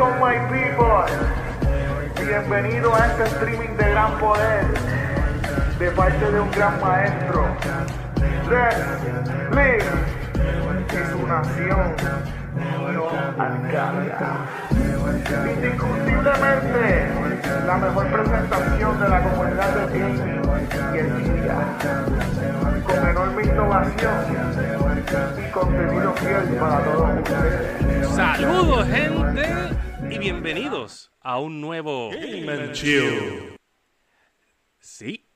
Welcome my people. Bienvenido a este streaming de gran poder de parte de un gran maestro. Red League y su nación no Arcadia. Indiscutiblemente la mejor presentación de la comunidad de gaming y Nvidia con enorme innovación y contenido fiel para todos ustedes. Saludos gente y bienvenidos a un nuevo Game and Chill. Sí,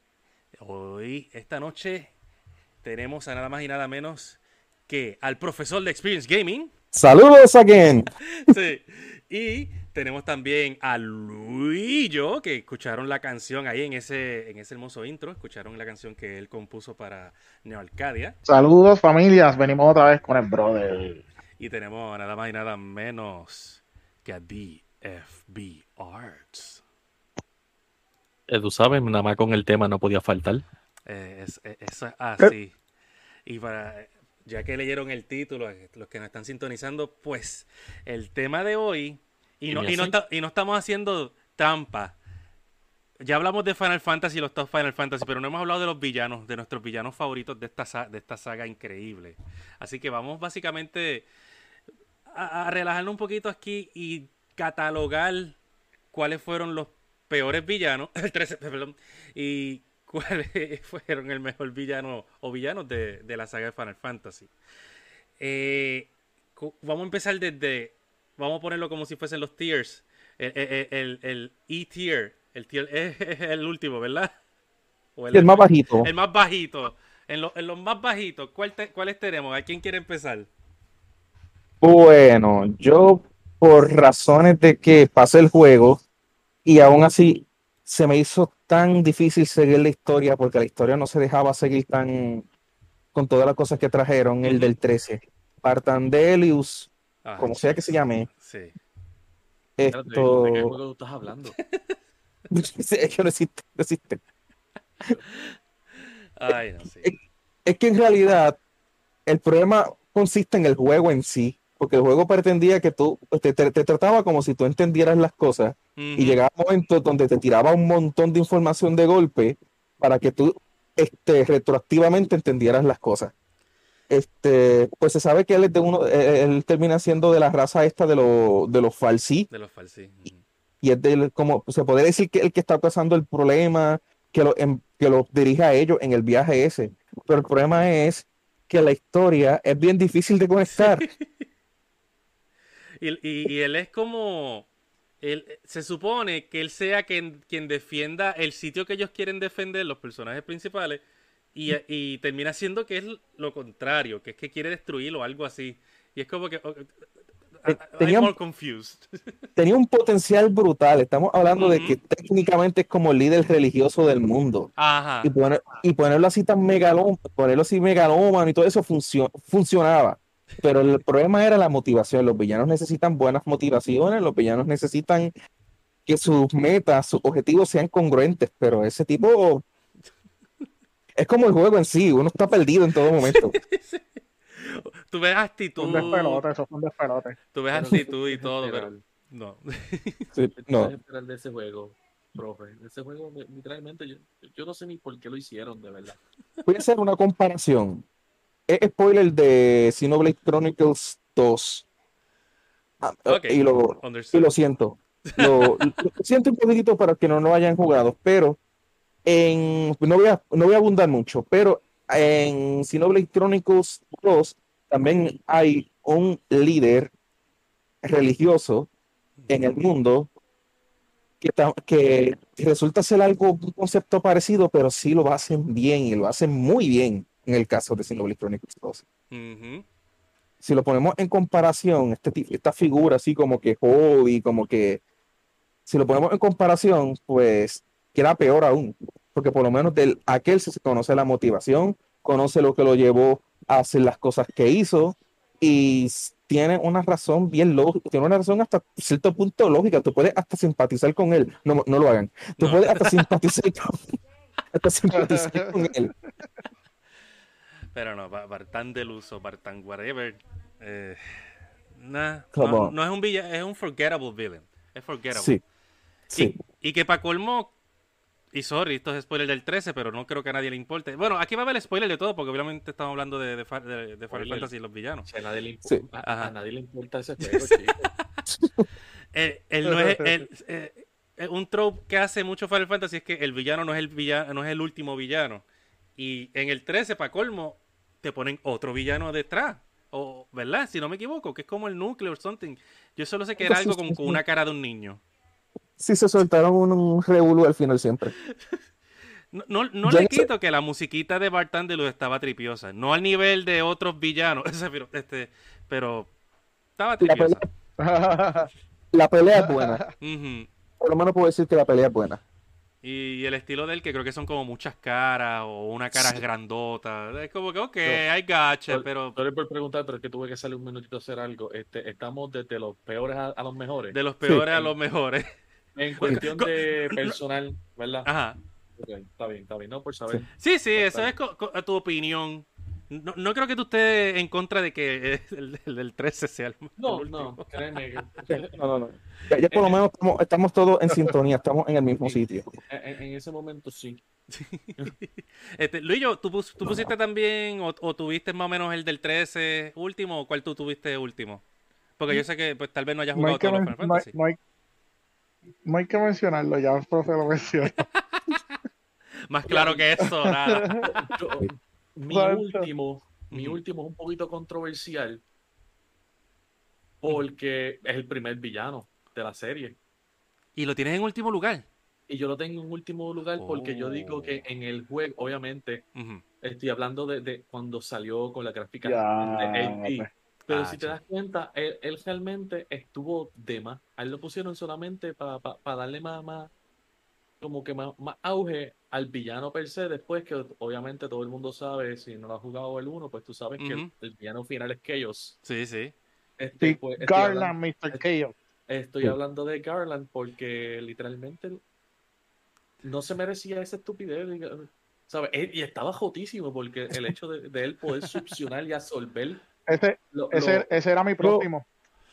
hoy, esta noche, tenemos a nada más y nada menos que al profesor de Experience Gaming. Saludos again. Sí, y tenemos también a Luillo, que escucharon la canción ahí en ese, en ese hermoso intro, escucharon la canción que él compuso para Neo Arcadia. Saludos familias, venimos otra vez con el brother. Y tenemos nada más y nada menos que a DFB Arts. Eh, tú sabes, nada más con el tema no podía faltar. Eh, es, es- eso es así. Y para, ya que leyeron el título, eh, los que nos están sintonizando, pues el tema de hoy, y no, y no, y no estamos haciendo trampa. Ya hablamos de Final Fantasy y los top Final Fantasy, pero no hemos hablado de los villanos, de nuestros villanos favoritos de esta, de esta saga increíble. Así que vamos básicamente a, a relajarnos un poquito aquí y catalogar cuáles fueron los peores villanos, el 13, perdón, y cuáles fueron el mejor villano o villanos de, de la saga de Final Fantasy. Eh, vamos a empezar desde, vamos a ponerlo como si fuesen los tiers. El, el- el- el E-tier, el tier es, el último, ¿verdad? O el más bajito. El más bajito. En, lo- en los más bajitos, ¿cuál te- ¿cuáles tenemos? ¿A quién quiere empezar? Bueno, yo por razones de que pasé el juego y aún así se me hizo tan difícil seguir la historia porque la historia no se dejaba seguir tan con todas las cosas que trajeron, el del 13. Partandelius, Ah, como sea que se llame, Sí. Esto ¿De qué juego tú estás hablando? es que no existe, no existe. Ay, no, sí. Es que en realidad el problema consiste en el juego en sí, porque el juego pretendía que tú pues, te, te- te trataba como si tú entendieras las cosas y Ujú. llegaba un momento donde te tiraba un montón de información de golpe para que tú este, retroactivamente entendieras las cosas. Este, pues se sabe que él es de uno, eh, él termina siendo de la raza esta de, los de los falsí, De los falsí. Y es del, como se podría decir que el que está causando el problema, que lo, em- que lo dirige a ellos en el viaje ese. Pero el problema es que la historia es bien difícil de conectar. Y, y- y él es como. Él, se supone que él sea quien, quien defienda el sitio que ellos quieren defender, los personajes principales, y, y termina siendo que es lo contrario, que es que quiere destruirlo o algo así. Y es como que. oh, Eh, I'm tenía un- more confused. Tenía un potencial brutal. Estamos hablando de que técnicamente es como el líder religioso del mundo. Ajá. Y, poner- y ponerlo así tan megalómano, ponerlo así megalómano y todo eso funcio- funcionaba. Pero el problema era la motivación. Los villanos necesitan buenas motivaciones, los villanos necesitan que sus metas, sus objetivos sean congruentes, pero ese tipo es como el juego en sí, uno está perdido en todo momento. Tú ves actitud. despelote, eso fue un despelote. Tú ves actitud y ¿qué todo, pero. No. Sí, ¿Qué no. esperar de ese juego, profe? De ese juego, me- literalmente, yo, yo no sé ni por qué lo hicieron, de verdad. Voy a hacer una comparación. Es spoiler de Xenoblade Chronicles 2. Ah, Ok. Y lo, y lo siento. Lo, lo siento un poquitito para que no lo hayan jugado, pero en, no, voy a, no voy a abundar mucho, pero en Xenoblade Chronicles 2 también hay un líder religioso en el mundo que, que resulta ser algo, un concepto parecido, pero sí lo hacen bien y lo hacen muy bien en el caso de Xenoblade Chronicles 2 Ujú. si lo ponemos en comparación, este, esta figura así como que hobby, como que, si lo ponemos en comparación, pues queda peor aún, porque por lo menos del aquel se conoce la motivación, conoce lo que lo llevó a hacer las cosas que hizo y tiene una razón bien lógica, tiene una razón hasta cierto punto lógica, tú puedes hasta simpatizar con él, no, no lo hagan, tú No. puedes hasta simpatizar con, hasta simpatizar con él. Pero no, Ba- Bartán del uso, Bartán whatever. eh, Nah, Come no, on. no es un villano, es un forgettable villain. Es forgettable. Sí. Sí. Y, y que para colmo, y sorry, esto es spoiler del 13, pero no creo que a nadie le importe. Bueno, aquí va a haber spoiler de todo, porque obviamente estamos hablando de, de, de- de Final. Fantasy y los villanos. O sea, a nadie le imp- Sí. a- nadie le importa ese juego, chico. Él no es, el- eh, eh, un trope que hace mucho Final Fantasy es que el villano no es el villano, no es el último villano. Y en el 13, para colmo, te ponen otro villano detrás. O, ¿verdad? Si no me equivoco, que es como el núcleo o something. Yo solo sé que era algo con, con una cara de un niño. Sí se soltaron un, un revolú al final siempre. No, no, le sé- quito que la musiquita de Bartandelo estaba tripiosa. No al nivel de otros villanos. pero, este, pero estaba La tripiosa. pelea, la pelea es buena. Por lo menos puedo decir que la pelea es buena. Y el estilo de él, que creo que son como muchas caras o una cara Sí. grandota. Es como que, ok, No. hay gacha, pero por preguntar, pero es que tuve que salir un minutito a hacer algo. Este, estamos desde los peores a, a los mejores. de los peores a los mejores. En cuestión de personal, ¿verdad? Ajá. Está bien, está bien. No, por saber. Sí, sí, eso Total. es tu opinión. No, no creo que tú estés en contra de que el, el del 13 sea el, No, el no, créeme. que- No, no, no. Ya, ya por lo menos estamos, estamos todos en sintonía, estamos en el mismo sitio. En, en ese momento sí. Este, Luillo, ¿tú, pus- tú pusiste también o, o tuviste más o menos el del 13 último o cuál tú tuviste último? Porque yo sé que pues, tal vez no hayas No jugado hay, que todos los Final no hay- Fantasy. no hay- no hay que mencionarlo, ya el profe lo mencionó. Más claro que eso, nada. Yo- mi último, mi último es un poquito controversial porque es el primer villano de la serie. Y lo tienes en último lugar. Y yo lo tengo en último lugar porque yo digo que Oh. en el juego, obviamente, estoy hablando de, de cuando salió con la gráfica Ya, de 8 Pero Ah, si te das cuenta, él, él realmente estuvo de más. A él lo pusieron solamente para darle más, más, como que más, más auge al villano per se. Después que obviamente todo el mundo sabe, si no lo has jugado el 1, pues tú sabes que el, el villano final es Chaos. Sí, sí. Este, Sí, pues, estoy hablando- Garland, Mr. Chaos. Estoy Sí. hablando de Garland porque literalmente no se merecía esa estupidez. ¿sabes? Él- Y estaba jotísimo porque el hecho de, de él poder succionar y absorber Ese, lo- ese, lo- ese era mi próximo.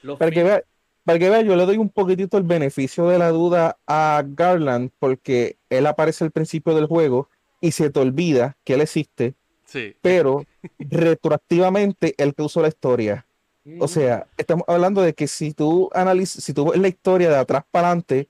los Para que fin- vea, para que vea, yo le doy un poquitito el beneficio de la duda a Garland porque él aparece al principio del juego y se te olvida que él existe, Sí. pero retroactivamente él causó la historia. O sea, estamos hablando de que si tú analizas, si tú ves la historia de atrás para adelante,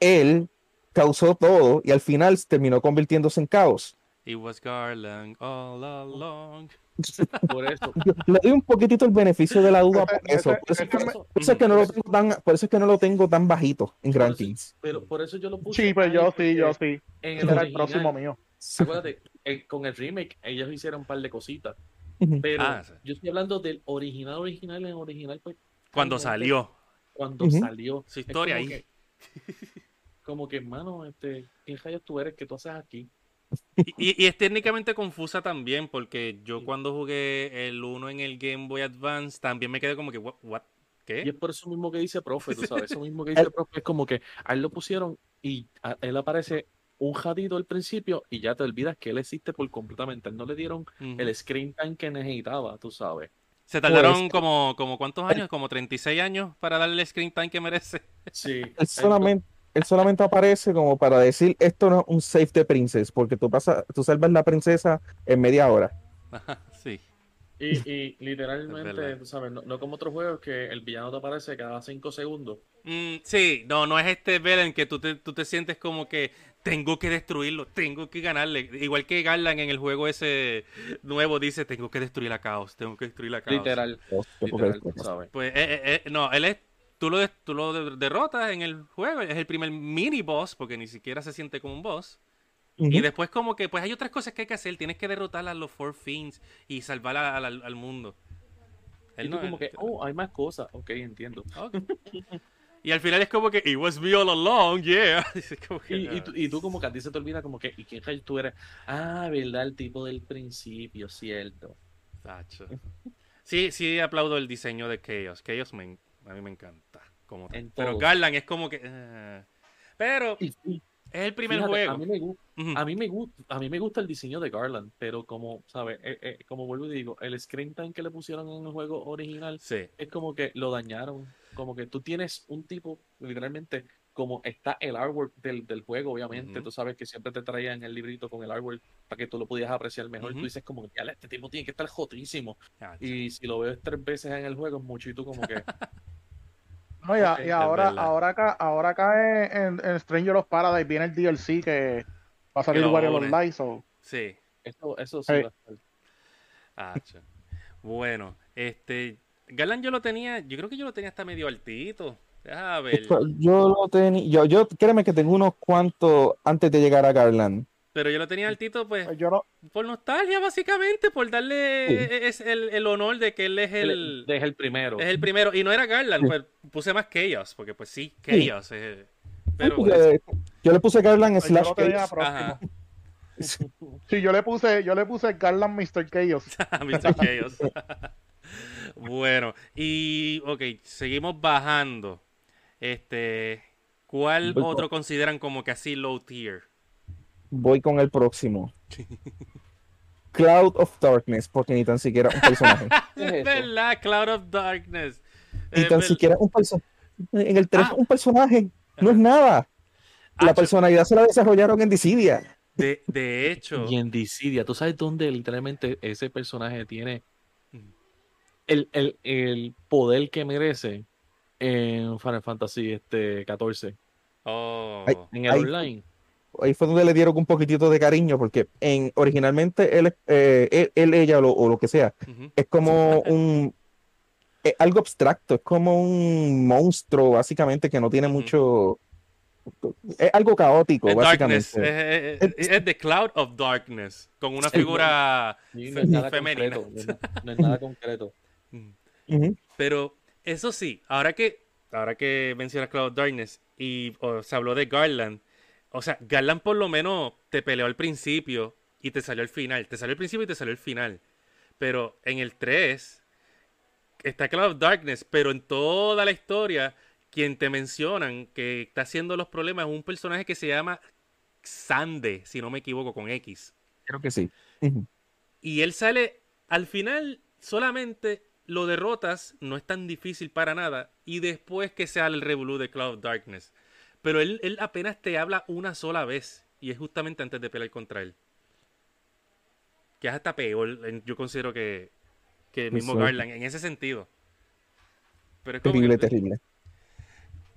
él causó todo y al final terminó convirtiéndose en caos. It was Garland all along. por eso. Yo le doy un poquitito el beneficio de la duda por eso. Por eso, por es que no lo tengo tan, por eso es que no lo tengo tan bajito en Por eso- rankings. Pero por eso yo lo puse. Sí, pues ahí, yo sí, yo sí. En el era el próximo mío. Acuérdate, eh, con el remake, ellos hicieron un par de cositas. Pero Ah, sí. yo estoy hablando del original, original, en original, pues. Cuando salió. Cuando salió. Su historia como ahí. que- como que, hermano, este, ¿quién rayos tú eres que tú haces aquí? Y, y- y es técnicamente confusa también, porque yo cuando jugué el 1 en el Game Boy Advance también me quedé como que, what? what? Y ¿Qué? es por eso mismo que dice profe, tú sabes, eso mismo que dice profe, es como que a él lo pusieron y a él aparece un jadito al principio y ya te olvidas que él existe por completamente. A él no le dieron el screen time que necesitaba, tú sabes. Se tardaron Pues- como, como ¿cuántos años? Como 36 años para darle el screen time que merece. Sí. Él solamente, él solamente aparece como para decir esto no es un save de princess, porque tú pasas, tú salvas la princesa en media hora. Sí. Y, literalmente, tú sabes, no, no como otros juegos que el villano te aparece cada cinco segundos. Mm, sí, no, no es este Belen que tú te, tú te sientes como que tengo que destruirlo, tengo que ganarle. Igual que Garland en el juego ese nuevo dice, tengo que destruir a Caos, tengo que destruir a Caos. Literal, sabes. Pues, eh, eh, eh, no, él es, tú lo, tú lo de- derrotas en el juego, es el primer mini boss, porque ni siquiera se siente como un boss. Ujú. Y después como que, pues hay otras cosas que hay que hacer, tienes que derrotar a los Four Fiends y salvar a- al- al mundo. Y Él tú no- como que, él- oh, hay más cosas. Ok, entiendo. ok. Y al final es como que, it was me all along, yeah. Que, Y, y, tú, y tú como que a ti se te olvida como que, ¿y quién tú eres? Ah, ¿verdad? El tipo del principio, cierto. Tacho. Sí, sí aplaudo el diseño de Chaos. Chaos me, a mí me encanta. Como tal. En Pero. Garland es como que... eh. Pero Es el primer Fíjate, juego. A mí, me gusta, Ujú. a, mí me gusta, a mí me gusta el diseño de Garland, pero como, ¿sabes? Eh, eh, como vuelvo y digo, el screen time que le pusieron en el juego original Sí. es como que lo dañaron. Como que tú tienes un tipo, literalmente, como está el artwork del, del juego, obviamente. Ujú. Tú sabes que siempre te traían el librito con el artwork para que tú lo pudieras apreciar mejor. Ujú. Tú dices como que, "Ya, este tipo tiene que estar jotísimo. Ah, Y si lo ves tres veces en el juego es mucho y tú como que... No, y, a- y ahora, ahora acá, ahora acá en, en Stranger of Paradise viene el DLC que va a salir varios online. So. Sí. Eso, eso sí Hey. va a estar. Hacho. Bueno, este. Garland yo lo tenía, yo creo que yo lo tenía hasta medio altito. Deja ver. Yo lo tenía, yo, yo, créeme que tengo unos cuantos antes de llegar a Garland. Pero yo lo tenía altito, pues, Pues Yo no, por nostalgia, básicamente, por darle es el, el honor de que él es el, es el primero. es el primero. Y no era Garland, pues puse más Chaos, porque pues sí, Chaos. eh, pero yo le puse Garland pues slash Chaos. Sí, yo le puse, yo le puse Garland Mr. Chaos. Mr. Chaos. bueno, y ok, seguimos bajando. Este, ¿cuál Voy otro consideran como que así low tier? Voy con el próximo. Cloud of Darkness, porque ni tan siquiera un personaje. ¿Qué es verdad, Cloud of Darkness. ni tan siquiera un personaje. En el 3 Ah. un personaje. No es nada. La Ah, personalidad se la desarrollaron en Dissidia. De, de hecho, Y en Dissidia, ¿tú sabes dónde literalmente ese personaje tiene Ujú. el, el, el poder que merece en Final Fantasy este 14? oh, Ay. En el online. Ahí fue donde le dieron un poquitito de cariño, porque en originalmente él, eh, él, ella o lo, o lo que sea, es como un es algo abstracto, es como un monstruo, básicamente, que no tiene mucho. Es algo caótico, Es básicamente. Darkness, es, es- es The Cloud of Darkness, con una figura... Sí, no femenina. concreto. No es, na- no es nada concreto. Pero eso sí, ahora que, ahora que mencionas Cloud of Darkness y o, se habló de Garland, o sea, Garland por lo menos te peleó al principio y te salió al final. Te salió al principio y te salió al final. Pero en el 3 está Cloud of Darkness, pero en toda la historia, quien te mencionan que está haciendo los problemas es un personaje que se llama Sande, si no me equivoco, con X. Creo que sí. Y él sale al final solamente lo derrotas, no es tan difícil para nada. Y después que sale el revolú de Cloud of Darkness. Pero él, él apenas te habla una sola vez. Y es justamente antes de pelear contra él. Que es hasta peor, yo considero que, que el mismo Exacto. Garland, en ese sentido. Pero es como Terrible, que- terrible.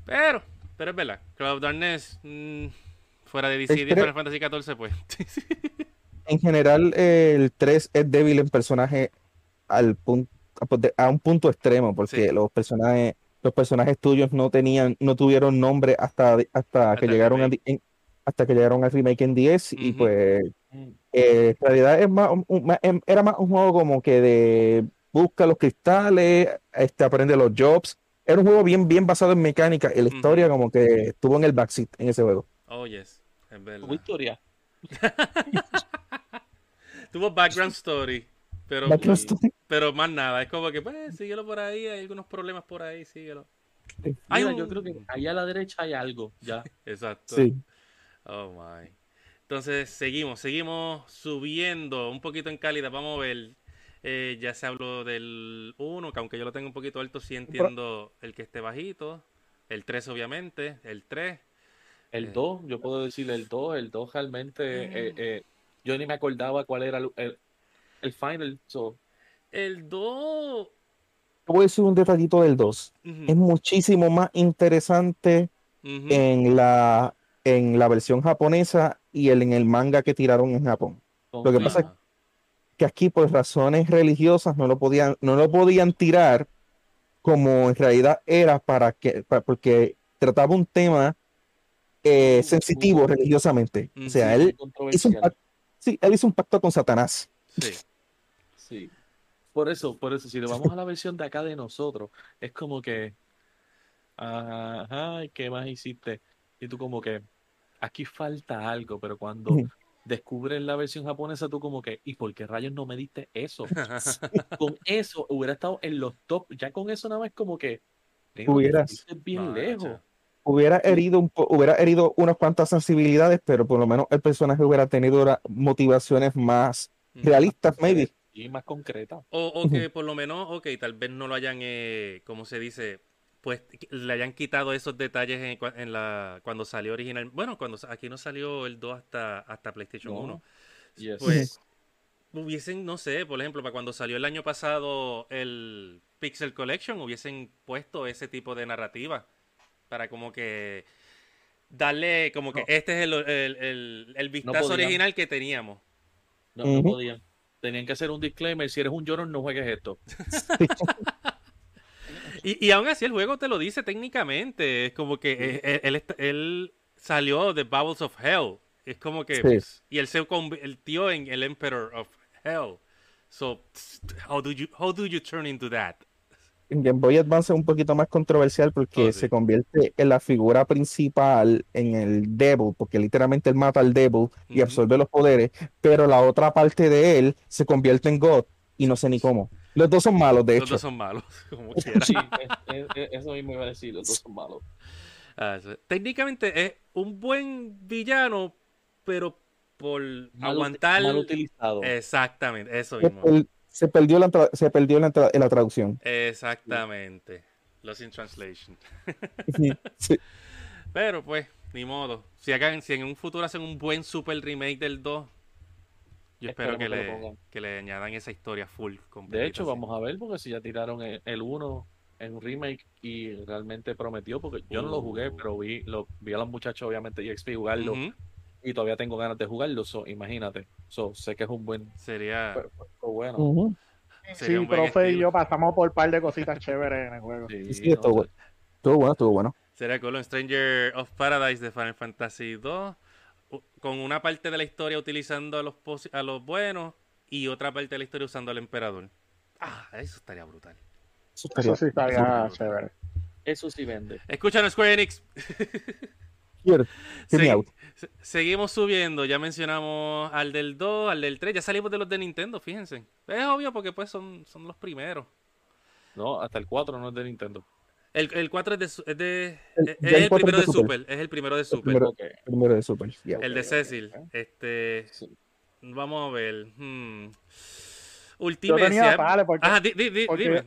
Pero, pero es verdad. Cloud of Darkness, mm, fuera de DC y. Final Fantasy XIV, pues. En general, eh, el 3 es débil en personaje al punto, a un punto extremo, porque Sí. los personajes, los personajes tuyos no tenían, no tuvieron nombre hasta, hasta que llegaron a, remake. en- hasta que llegaron al remake en 10 y pues Mm. eh, en realidad es más, un- un- más- em- era más un juego como que de busca los cristales, este, aprende los jobs. Era un juego bien, bien basado en mecánica y la historia como que estuvo en el backseat en ese juego. Oh, yes. Es verdad. Tu historia. Tuvo background story. Pero, Background story. Pero más nada. Es como que, pues, síguelo por ahí. Hay algunos problemas por ahí. Síguelo. Hay Mira, un- yo creo que ahí a la derecha hay algo, ya. Exacto. Sí. Oh, my. Entonces, seguimos. Seguimos subiendo un poquito en calidad. Vamos a ver. Eh, ya se habló del 1, que aunque yo lo tengo un poquito alto, sí entiendo el que esté bajito. El 3, obviamente. El 3. Eh. El 2, yo puedo decir el 2, el 2 realmente, eh, eh, yo ni me acordaba cuál era el, el, el final, so, El 2. Te voy a decir un detallito del 2. ujú, Es muchísimo más interesante en la, en la versión japonesa y el, en el manga que tiraron en Japón. Lo que pasa es que aquí por razones religiosas no lo podían, no lo podían tirar como en realidad era para que, porque trataba un tema eh, sensitivo religiosamente. O sea, él hizo un pacto, sí, él hizo un pacto con Satanás. Sí. Sí. Por eso, por eso, si le vamos a la versión de acá de nosotros, es como que, ajá, ¿qué más hiciste? Y tú como que, aquí falta algo, pero cuando descubres la versión japonesa, tú como que, ¿y por qué rayos no me diste eso? Con eso hubiera estado en los top, ya con eso nada más como que, "Neno, te Hubieras. bien lejos. hubiera herido, un hubiera herido unas cuantas sensibilidades, pero por lo menos el personaje hubiera tenido motivaciones más realistas, maybe. Más concretas. O, que por lo menos, ok, tal vez no lo hayan, eh, ¿cómo se dice? Pues le hayan quitado esos detalles en, la cuando salió original. Bueno, cuando aquí no salió el 2 hasta, hasta PlayStation 1. Pues hubiesen, no sé, por ejemplo, para cuando salió el año pasado el Pixel Collection, hubiesen puesto ese tipo de narrativa para como que darle como que este es el, el, el, vistazo original que teníamos. No, no podían. Tenían que hacer un disclaimer, si eres un llorón no juegues esto. y, y aún así el juego te lo dice técnicamente, es como que eh, eh, él, él, salió de Bubbles of Hell. Es como que. Pues, y él se convirtió en el Emperor of Hell. So, how do you, how do you turn into that? En Game Boy Advance es un poquito más controversial porque oh, se convierte en la figura principal en el Devil, porque literalmente él mata al Devil y absorbe los poderes, pero la otra parte de él se convierte en God y no sé ni cómo. Los dos son malos, de hecho. Los dos son malos, como Sí, eso mismo iba a decir, los dos son malos. Ah, técnicamente es un buen villano, pero por aguantar. Mal utilizado. Exactamente, eso mismo se perdió la, se perdió la, la traducción. Exactamente. Los in translation. Pero pues, ni modo. Si, hagan, si en un futuro hacen un buen super remake del 2, yo espero que, le, que le añadan esa historia full. De hecho, vamos a ver, porque si ya tiraron el 1 en un remake y realmente prometió, porque yo no lo jugué, uh. pero vi, lo, vi a los muchachos, obviamente, y XP jugarlo y todavía tengo ganas de jugarlo, imagínate. So, sé que es un buen. Sería. bueno. Sí, profe y yo pasamos por un par de cositas chéveres en el juego. Sí, estuvo, bueno. estuvo bueno, estuvo bueno. Sería con Stranger of Paradise de Final Fantasy 2, con una parte de la historia utilizando a los, a los buenos y otra parte de la historia usando al emperador. Ah, eso estaría brutal. Eso, sí estaría chévere. Eso sí vende. Escúchanos, Square Enix. seguimos subiendo, ya mencionamos al del 2, al del 3, ya salimos de los de Nintendo, fíjense. Es obvio porque pues son, son los primeros. No, hasta el 4 no es de Nintendo. El, el 4 es de, es, de, el, es el primero de Super. Es el primero de Super. El primero, de Super. el de Cecil. Este. Vamos a ver. Hmm. Ultimate. Ajá, di, di, dime.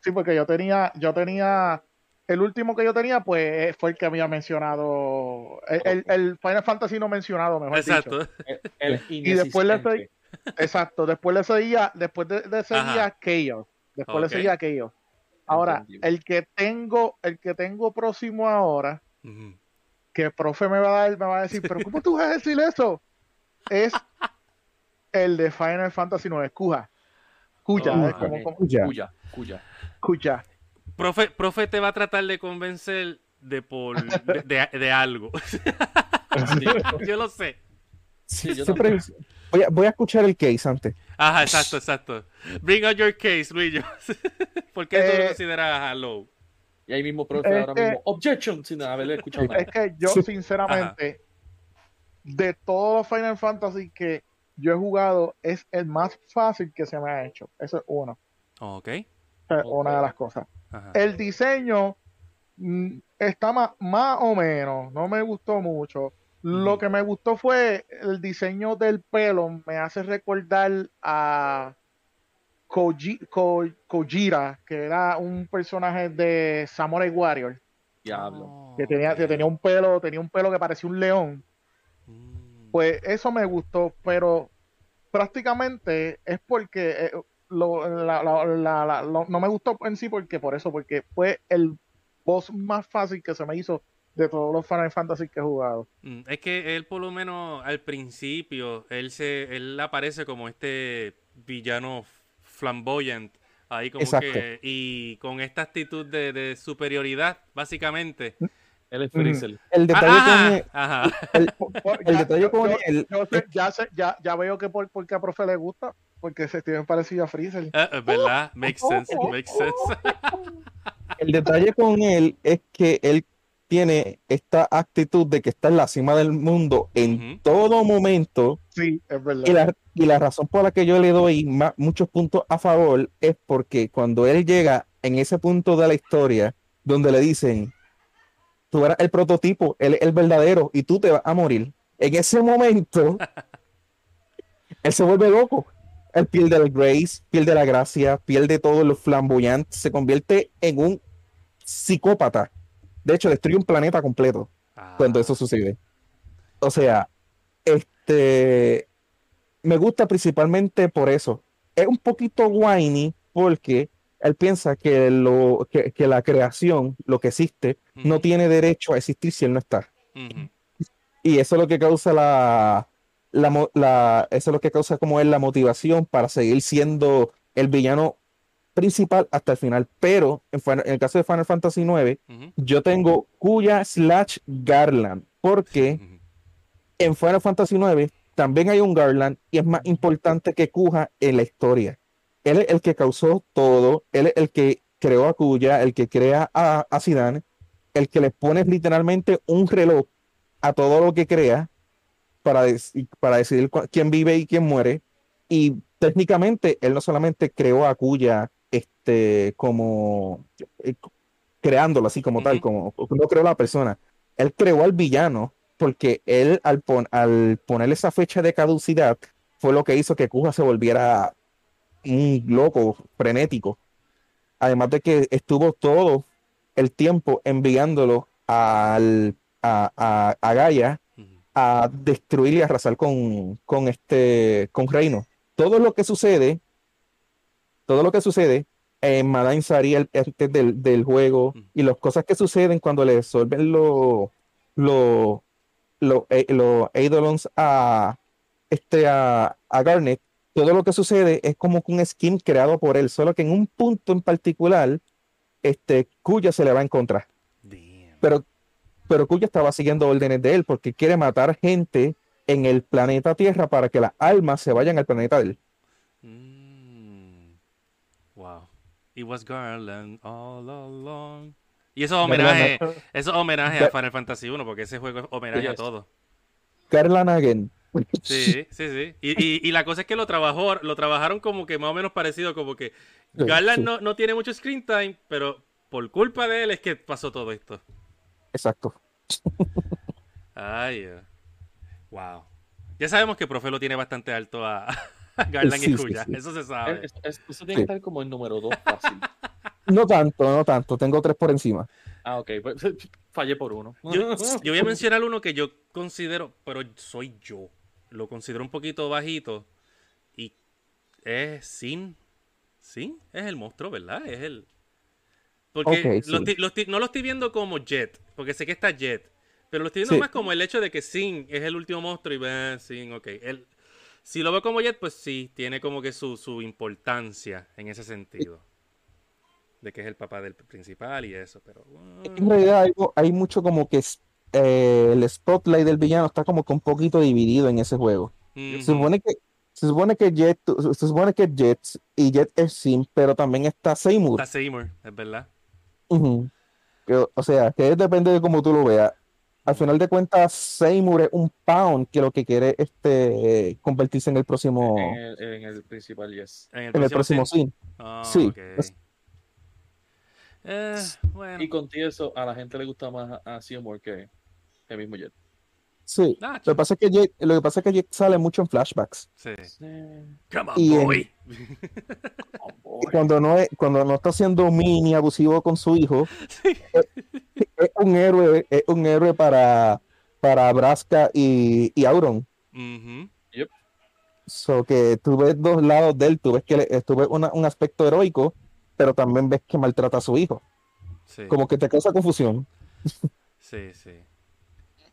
Sí, porque yo tenía, yo tenía el último que yo tenía, pues, eh, fue el que había mencionado. El, el, Final Fantasy no mencionado, mejor exacto. dicho. y después le seguía. Exacto, después le seguía, después de, de seguía Chaos. Después le seguía Chaos. Ahora, el que tengo, el que tengo próximo ahora, que el profe me va a dar, me va a decir, pero ¿cómo tú vas a decir eso? Es el de Final Fantasy 9, Kuja. Kuya, oh, Kuya. Kuya. Kuya. Profe, profe te va a tratar de convencer de por de, de, algo. yo lo sé. voy, a, voy, a, escuchar el case antes. Ajá, exacto, exacto. Bring out your case, Luis. ¿Por qué tú lo eh, consideras hello? Y ahí mismo, profe, ahora mismo, objection, sin haberle escuchado Es que yo, sinceramente, de todos los Final Fantasy que yo he jugado, es el más fácil que se me ha hecho. Eso es uno. Ok. Es una de las cosas. El diseño mm, está más, más, o menos, no me gustó mucho. Lo que me gustó fue el diseño del pelo, me hace recordar a Kojira, que era un personaje de Samurai Warrior. Diablo. Que tenía, que tenía un pelo, tenía un pelo que parecía un león. Mm. Pues eso me gustó, pero prácticamente es porque eh, no me gustó en sí porque por eso, porque fue el boss más fácil que se me hizo de todos los Final Fantasy que he jugado. Mm, es que él por lo menos al principio, él se, él aparece como este villano flamboyant, ahí como que, y con esta actitud de, superioridad, básicamente. Él es Freezer. El detalle con el, detalle con él. ya, ya, ya veo que por, porque a profe le gusta porque se tiene parecido a Freezer. Uh, ¿Verdad? Makes sense, makes sense. El detalle con él es que él tiene esta actitud de que está en la cima del mundo en todo momento. Sí, es verdad. Y la, razón por la que yo le doy muchos puntos a favor es porque cuando él llega en ese punto de la historia donde le dicen, tú eras el prototipo, él el verdadero, y tú te vas a morir. En ese momento, él se vuelve loco. Él pierde el grace, pierde la gracia, pierde todo lo flamboyante, se convierte en un psicópata. De hecho, destruye un planeta completo cuando eso sucede. O sea, este me gusta principalmente por eso. Es un poquito whiny porque él piensa que, lo, que, la creación, lo que existe, no tiene derecho a existir si él no está. Y eso es lo que causa la, la, eso es lo que causa como es la motivación para seguir siendo el villano principal hasta el final. Pero en, el caso de Final Fantasy IX, yo tengo Kuya slash Garland, porque en Final Fantasy IX también hay un Garland y es más importante que Kuja en la historia. Él es el que causó todo, él es el que creó a Kuya, el que crea a, a Zidane, el que le pone literalmente un reloj a todo lo que crea para, para decidir quién vive y quién muere. Y técnicamente él no solamente creó a Kuya este, como eh, creándolo así como tal, como no creó la persona, él creó al villano porque él al, al poner esa fecha de caducidad fue lo que hizo que Kuja se volviera un loco, frenético. Además de que estuvo todo el tiempo enviándolo al, a, a, Gaia a destruir y arrasar con, con este con Reino. Todo lo que sucede, todo lo que sucede en Madain Sari antes del, del, juego y las cosas que suceden cuando le resuelven los lo, los eh, Eidolons a, este, a, a, Garnet, todo lo que sucede es como un skin creado por él, solo que en un punto en particular, este, Kuya se le va en contra. Pero, pero Kuya estaba siguiendo órdenes de él porque quiere matar gente en el planeta Tierra para que las almas se vayan al planeta de él. Mm. Wow. It was Garland all along. Y eso es homenaje, eso es homenaje a Final Fantasy 1, porque ese juego es homenaje a todo. Garland Sí, sí, sí. Y, y, la cosa es que lo trabajó, lo trabajaron como que más o menos parecido, como que Garland no, no tiene mucho screen time, pero por culpa de él es que pasó todo esto. Exacto. Ay, wow. Ya sabemos que Profe lo tiene bastante alto a, Garland y Kuya, eso se sabe. eso tiene que estar como el número 2 fácil. No tanto, no tanto. Tengo tres por encima. Ah, ok. Pues, fallé por uno. Yo, voy a mencionar uno que yo considero, pero soy yo. Lo considero un poquito bajito. Y es Sin. Sin es el monstruo, ¿verdad? Es el. Porque no lo estoy viendo como Jet. Porque sé que está Jet. Pero lo estoy viendo más como el hecho de que Sin es el último monstruo y ve Sin, ok. El, si lo veo como Jet, pues sí, tiene como que su, su importancia en ese sentido de que es el papá del principal y eso, pero... En realidad hay, mucho como que eh, el spotlight del villano está como que un poquito dividido en ese juego. Se supone que se supone que Jet se supone que Jet y Jet es Sim, pero también está Seymour. Está Seymour, es verdad. O sea, que depende de cómo tú lo veas. Al final de cuentas, Seymour es un pound que lo que quiere este convertirse en el próximo. En el, principal, yes. En el próximo, Sim. Ah, sí. Eh, bueno. Y contigo eso, a la gente le gusta más a Seymour que el mismo Jet. Sí. Ah, lo, que pasa es que Jet, lo que pasa es que Jet sale mucho en flashbacks. Sí. Come on, boy. cuando no es, cuando no está siendo mini abusivo con su hijo, es, un héroe, es un héroe para, para Braska y, y Auron. yep. So que tú ves dos lados de él, tú ves que le, tú ves un aspecto heroico pero también ves que maltrata a su hijo. Como que te causa confusión. Sí, sí.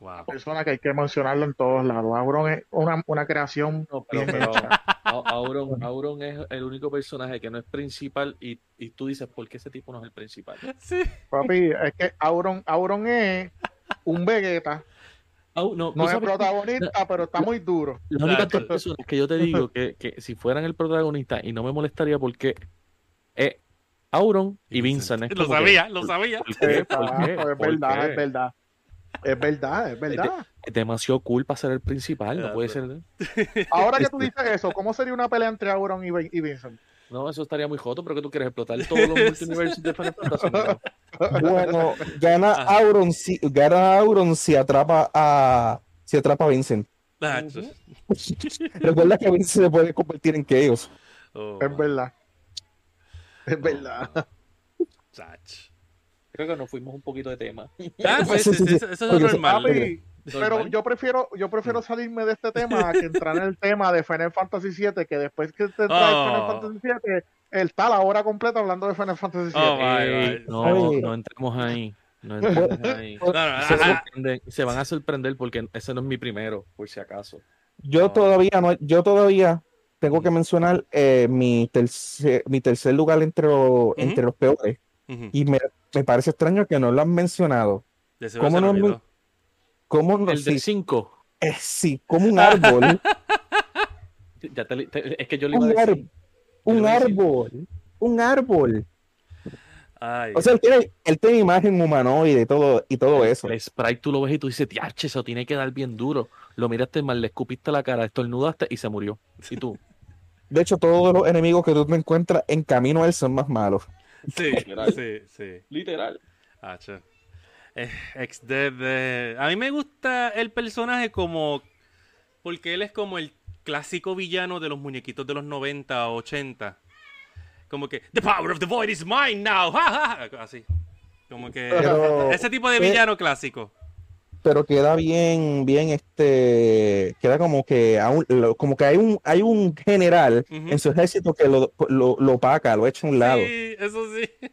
Wow. Persona que hay que mencionarlo en todos lados. Auron es una, una creación. pero, Auron, Auron, es el único personaje que no es principal y, y, tú dices, ¿por qué ese tipo no es el principal? Sí. Papi, es que Auron, Auron es un Vegeta. no, no es protagonista, pero está muy duro. La única persona que yo te digo que, que si fueran el protagonista y no me molestaría porque es Auron y Vincent. lo sabía, lo sabía. Es verdad, es verdad. Es verdad, es verdad. Es, demasiado cool para ser el principal, no puede ser. Ahora que tú dices eso, ¿cómo sería una pelea entre Auron y, Vincent? No, eso estaría muy joto, pero que tú quieres explotar todos los multiversos de Final Fantasy. Bueno, gana Auron, si, gana Auron si atrapa a si atrapa a Vincent. Ah, Recuerda que Vincent se puede convertir en Chaos. Oh, es verdad. Es verdad. Creo que nos fuimos un poquito de tema. Ah, pues, eso, es normal. Pero yo prefiero, yo prefiero salirme de este tema que entrar en el tema de Final Fantasy VII, que después que te trae Final oh. Fantasy VII, él está la hora completa hablando de Final Fantasy VII. No, no entremos ahí. No entremos ahí. se, van a sorprender porque ese no es mi primero, por si acaso. Yo todavía no, yo todavía tengo que mencionar eh, mi, tercer, mi tercer lugar entre, entre los peores. Y me, me, parece extraño que no lo han mencionado. ¿Cómo no, ¿Cómo no? El del 5. Eh, sí, como un árbol. es que yo le iba un a decir. un árbol. Un árbol. o sea, él tiene, él tiene imagen humanoide y todo, y todo eso. El sprite tú lo ves y tú dices, tiache, eso tiene que dar bien duro. Lo miraste mal, le escupiste la cara, estornudaste y se murió. ¿Y tú? De hecho, todos los enemigos que tú te encuentras en camino a él son más malos. Sí, sí, sí. Literal. Eh, a mí me gusta el personaje como. Porque él es como el clásico villano de los muñequitos de los 90 o 80. Como que, The power of the void is mine now. Así. Como que. ese tipo de villano clásico. Pero queda bien, bien, este. Queda como que aún, como que hay un, hay un general en su ejército que lo, lo, lo opaca, lo echa a un lado. Sí, eso sí.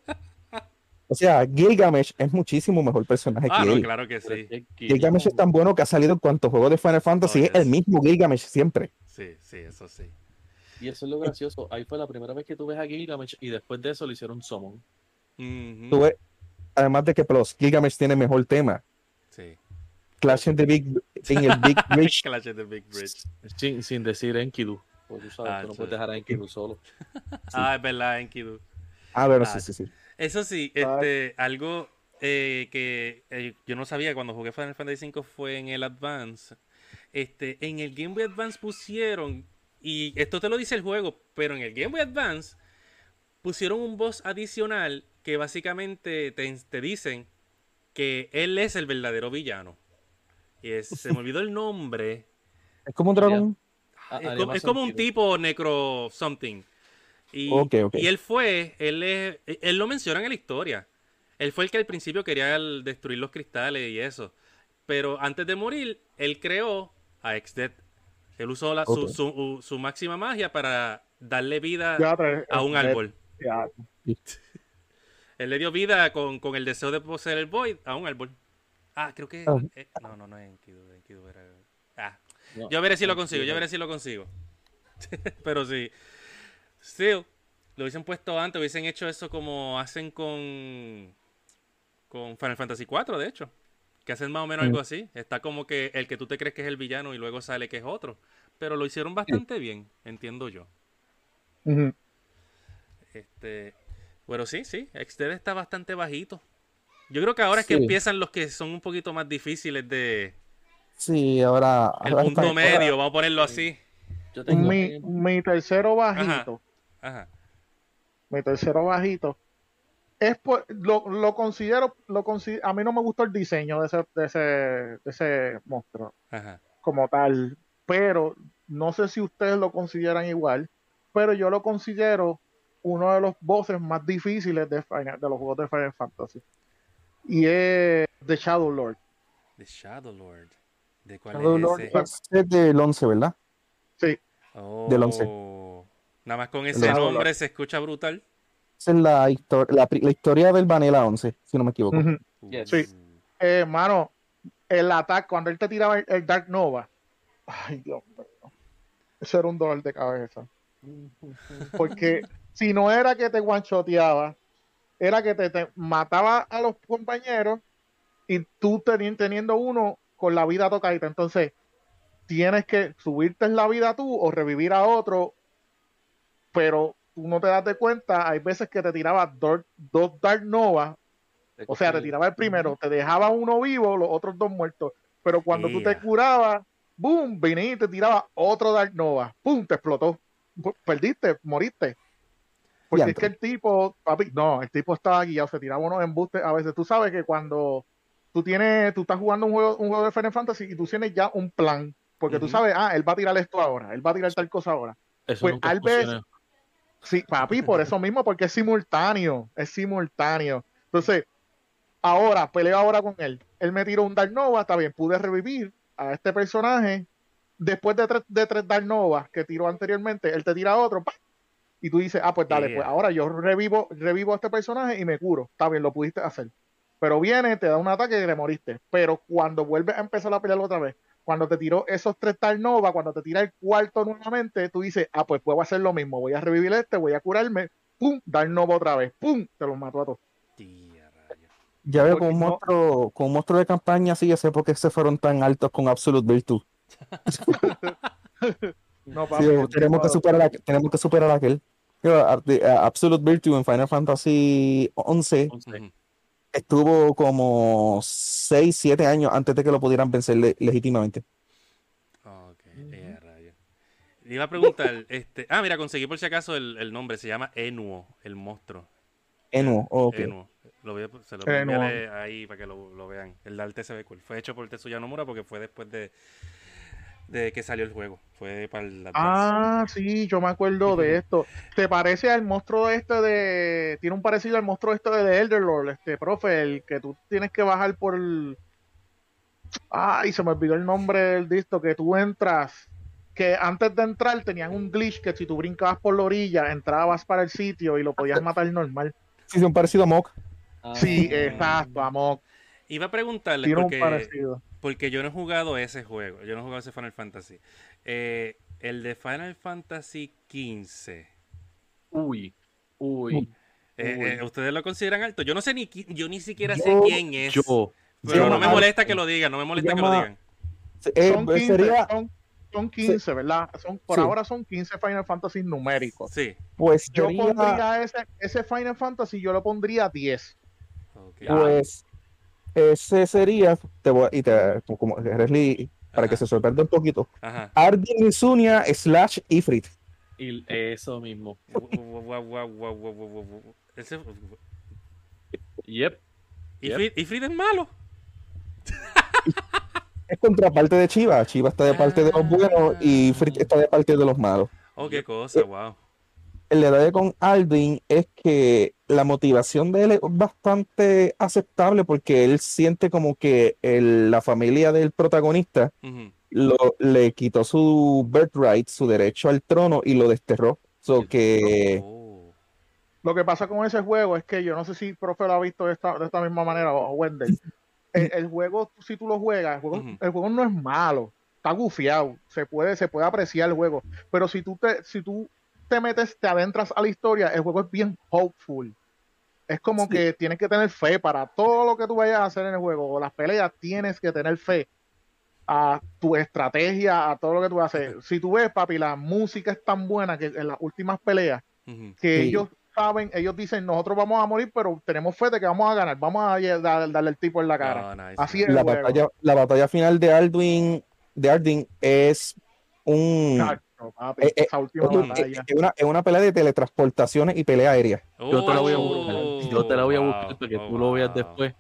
O sea, Gilgamesh es muchísimo mejor personaje ah, que él. claro que sí. Gilgamesh es tan bueno que ha salido en cuantos juegos de Final Fantasy, es el mismo Gilgamesh siempre. Sí, sí, eso sí. Y eso es lo gracioso. Ahí fue la primera vez que tú ves a Gilgamesh y después de eso le hicieron summon. además de que Plus, Gilgamesh tiene mejor tema. Sí. Clash in the Big, en el Big Bridge. Clash the Big Bridge. Sin, sin decir Enkidu. Porque tú sabes, ah, tú no puedes dejar a Enkidu solo. Ah, es verdad, Enkidu. Ah, bueno, sí, ah, sí, sí. Eso sí, este, algo eh, que eh, yo no sabía cuando jugué Final Fantasy V fue en el Advance. Este, en el Game Boy Advance pusieron, y esto te lo dice el juego, pero en el Game Boy Advance pusieron un boss adicional que básicamente te, dicen que él es el verdadero villano. Y se me olvidó el nombre. Es como un dragón. es como un tipo necro something. Y, y él fue, él, él lo menciona en la historia. Él fue el que al principio quería destruir los cristales y eso. Pero antes de morir, él creó a Exdead. Él usó su, su, máxima magia para darle vida a un árbol. él le dio vida con, el deseo de poseer el Void a un árbol. Ah, creo que. Ah. Eh, no, no, no es Enkidu. era. Ah. yo veré si lo consigo, yo veré si lo consigo. Pero sí. Still, lo hubiesen puesto antes, hubiesen hecho eso como hacen con con Final Fantasy IV, de hecho. Que hacen más o menos algo mm. así. Está como que el que tú te crees que es el villano y luego sale que es otro. Pero lo hicieron bastante bien, entiendo yo. Este, pero sí, sí, Exted está bastante bajito. Yo creo que ahora es que empiezan los que son un poquito más difíciles de. Sí, ahora. El punto medio, vamos a ponerlo así. Yo tengo mi, mi tercero bajito Ajá. Mi tercero bajito. Es lo, considero, lo a mí no me gustó el diseño de ese, de ese, de ese monstruo como tal, pero no sé si ustedes lo consideran igual, pero yo lo considero uno de los bosses más difíciles de, de los juegos de Final Fantasy. Y es The Shadow Lord. The Shadow Lord. ¿De cuál es Es del 11, ¿verdad? Sí. Del 11. Nada más con ese nombre se escucha brutal. Esa es la, la, historia del Vanilla 11, si no me equivoco. Sí. Eh, mano, el ataque, cuando él te tiraba el, Dark Nova, ay Dios mío, eso era un dolor de cabeza. Porque si no era que te guanchoteaba, era que te, mataba a los compañeros y tú teniendo uno con la vida tocadita. Entonces, tienes que subirte en la vida tú o revivir a otro pero tú no te das de cuenta, hay veces que te tiraba dos, Dark Nova, o sea, te tiraba el primero, te dejaba uno vivo, los otros dos muertos, pero cuando tú te curabas, boom, y te tiraba otro Dark Nova, boom, te explotó, perdiste, moriste. Porque es que el tipo, papi, no, el tipo estaba guiado, se tiraba unos embustes. A veces tú sabes que cuando tú tienes, tú estás jugando un juego, un juego de Final Fantasy y tú tienes ya un plan, porque tú sabes, ah, él va a tirar esto ahora, él va a tirar tal cosa ahora. Eso pues al ver, sí, papi, por eso mismo, porque es simultáneo, es simultáneo. Entonces, ahora, peleo ahora con él. Él me tiró un Dark Nova, está bien, pude revivir a este personaje. Después de tres, de tres Dark Nova que tiró anteriormente, él te tira otro, y tú dices, ah, pues dale, pues ahora yo revivo, revivo a este personaje y me curo. Está bien, lo pudiste hacer. Pero viene, te da un ataque y le moriste. Pero cuando vuelves a empezar a pelear otra vez, cuando te tiró esos tres Dark Nova, cuando te tira el cuarto nuevamente, tú dices, ah, pues puedo hacer lo mismo, voy a revivir este, voy a curarme, pum, Dark Nova otra vez, pum, te los mato a todos. Ya veo con un, monstruo, con un monstruo de campaña, sí, ya sé por qué se fueron tan altos con Absolute Virtue. no, tenemos, que superar tenemos que superar aquel. Absolute Virtue en Final Fantasy 11 estuvo como 6, 7 años antes de que lo pudieran vencer legítimamente. Ok, eh, Le iba a preguntar, este, ah, mira, conseguí por si acaso el, nombre, se llama Enuo, el monstruo. Enuo, ok. Lo voy a, se lo voy a enviar ahí para que lo, lo, vean. El arte se ve cool. Fue hecho por Tetsuya Nomura porque fue después de, de que salió el juego. Fue para el Ah, sí, yo me acuerdo de esto. ¿Te parece al monstruo este de. Tiene un parecido al monstruo este de Elder Lord, este profe, el que tú tienes que bajar por el. Ay, se me olvidó el nombre del disco, que tú entras. Que antes de entrar tenían un glitch que si tú brincabas por la orilla, entrabas para el sitio y lo podías matar normal. Sí, un parecido a Mok. sí, exacto, a Mok. Iba a preguntarle porque, porque yo no he jugado ese juego, yo no he jugado ese Final Fantasy. Eh, el de Final Fantasy XV. Uy, uy. Eh, eh, ¿Ustedes lo consideran alto? Yo no sé ni, yo ni siquiera sé quién es. Yo. Pero no me molesta que lo digan, no me molesta que lo digan. son, 15, son, 15, ¿verdad? Son, por ahora son 15 Final Fantasy numéricos. Sí. Pues yo pondría ese, ese Final Fantasy, yo lo pondría 10. Pues ese sería, te voy, y te, como Resli, para que se sorprenda un poquito, Ardin Sunia slash Ifrit. Y eso mismo. Ese... Yep. Ifrit, es malo. es contraparte de Chiva. Chiva está de parte de los buenos y Ifrit está de parte de los malos. Oh, qué cosa, wow el detalle con Aldin es que la motivación de él es bastante aceptable porque él siente como que la familia del protagonista lo, le quitó su birthright, su derecho al trono y lo desterró. que... Oh. Lo que pasa con ese juego es que yo no sé si el profe lo ha visto de esta, de esta misma manera o Wendell. El, juego, si tú lo juegas, el juego, el juego no es malo, está gufiado, se puede, se puede apreciar el juego. Pero si tú te, si tú te metes, te adentras a la historia, el juego es bien hopeful. Es como que tienes que tener fe para todo lo que tú vayas a hacer en el juego, o las peleas, tienes que tener fe a tu estrategia, a todo lo que tú haces. Si tú ves, papi, la música es tan buena que en las últimas peleas, que ellos saben, ellos dicen, nosotros vamos a morir, pero tenemos fe de que vamos a ganar, vamos a darle el tipo en la cara. Así es. La batalla, la batalla final de Alduin, de Ardin es un... Eh, eh, es, una, pelea de teletransportaciones y pelea aérea. yo te la voy a buscar. Yo te la voy a buscar para que tú lo veas después.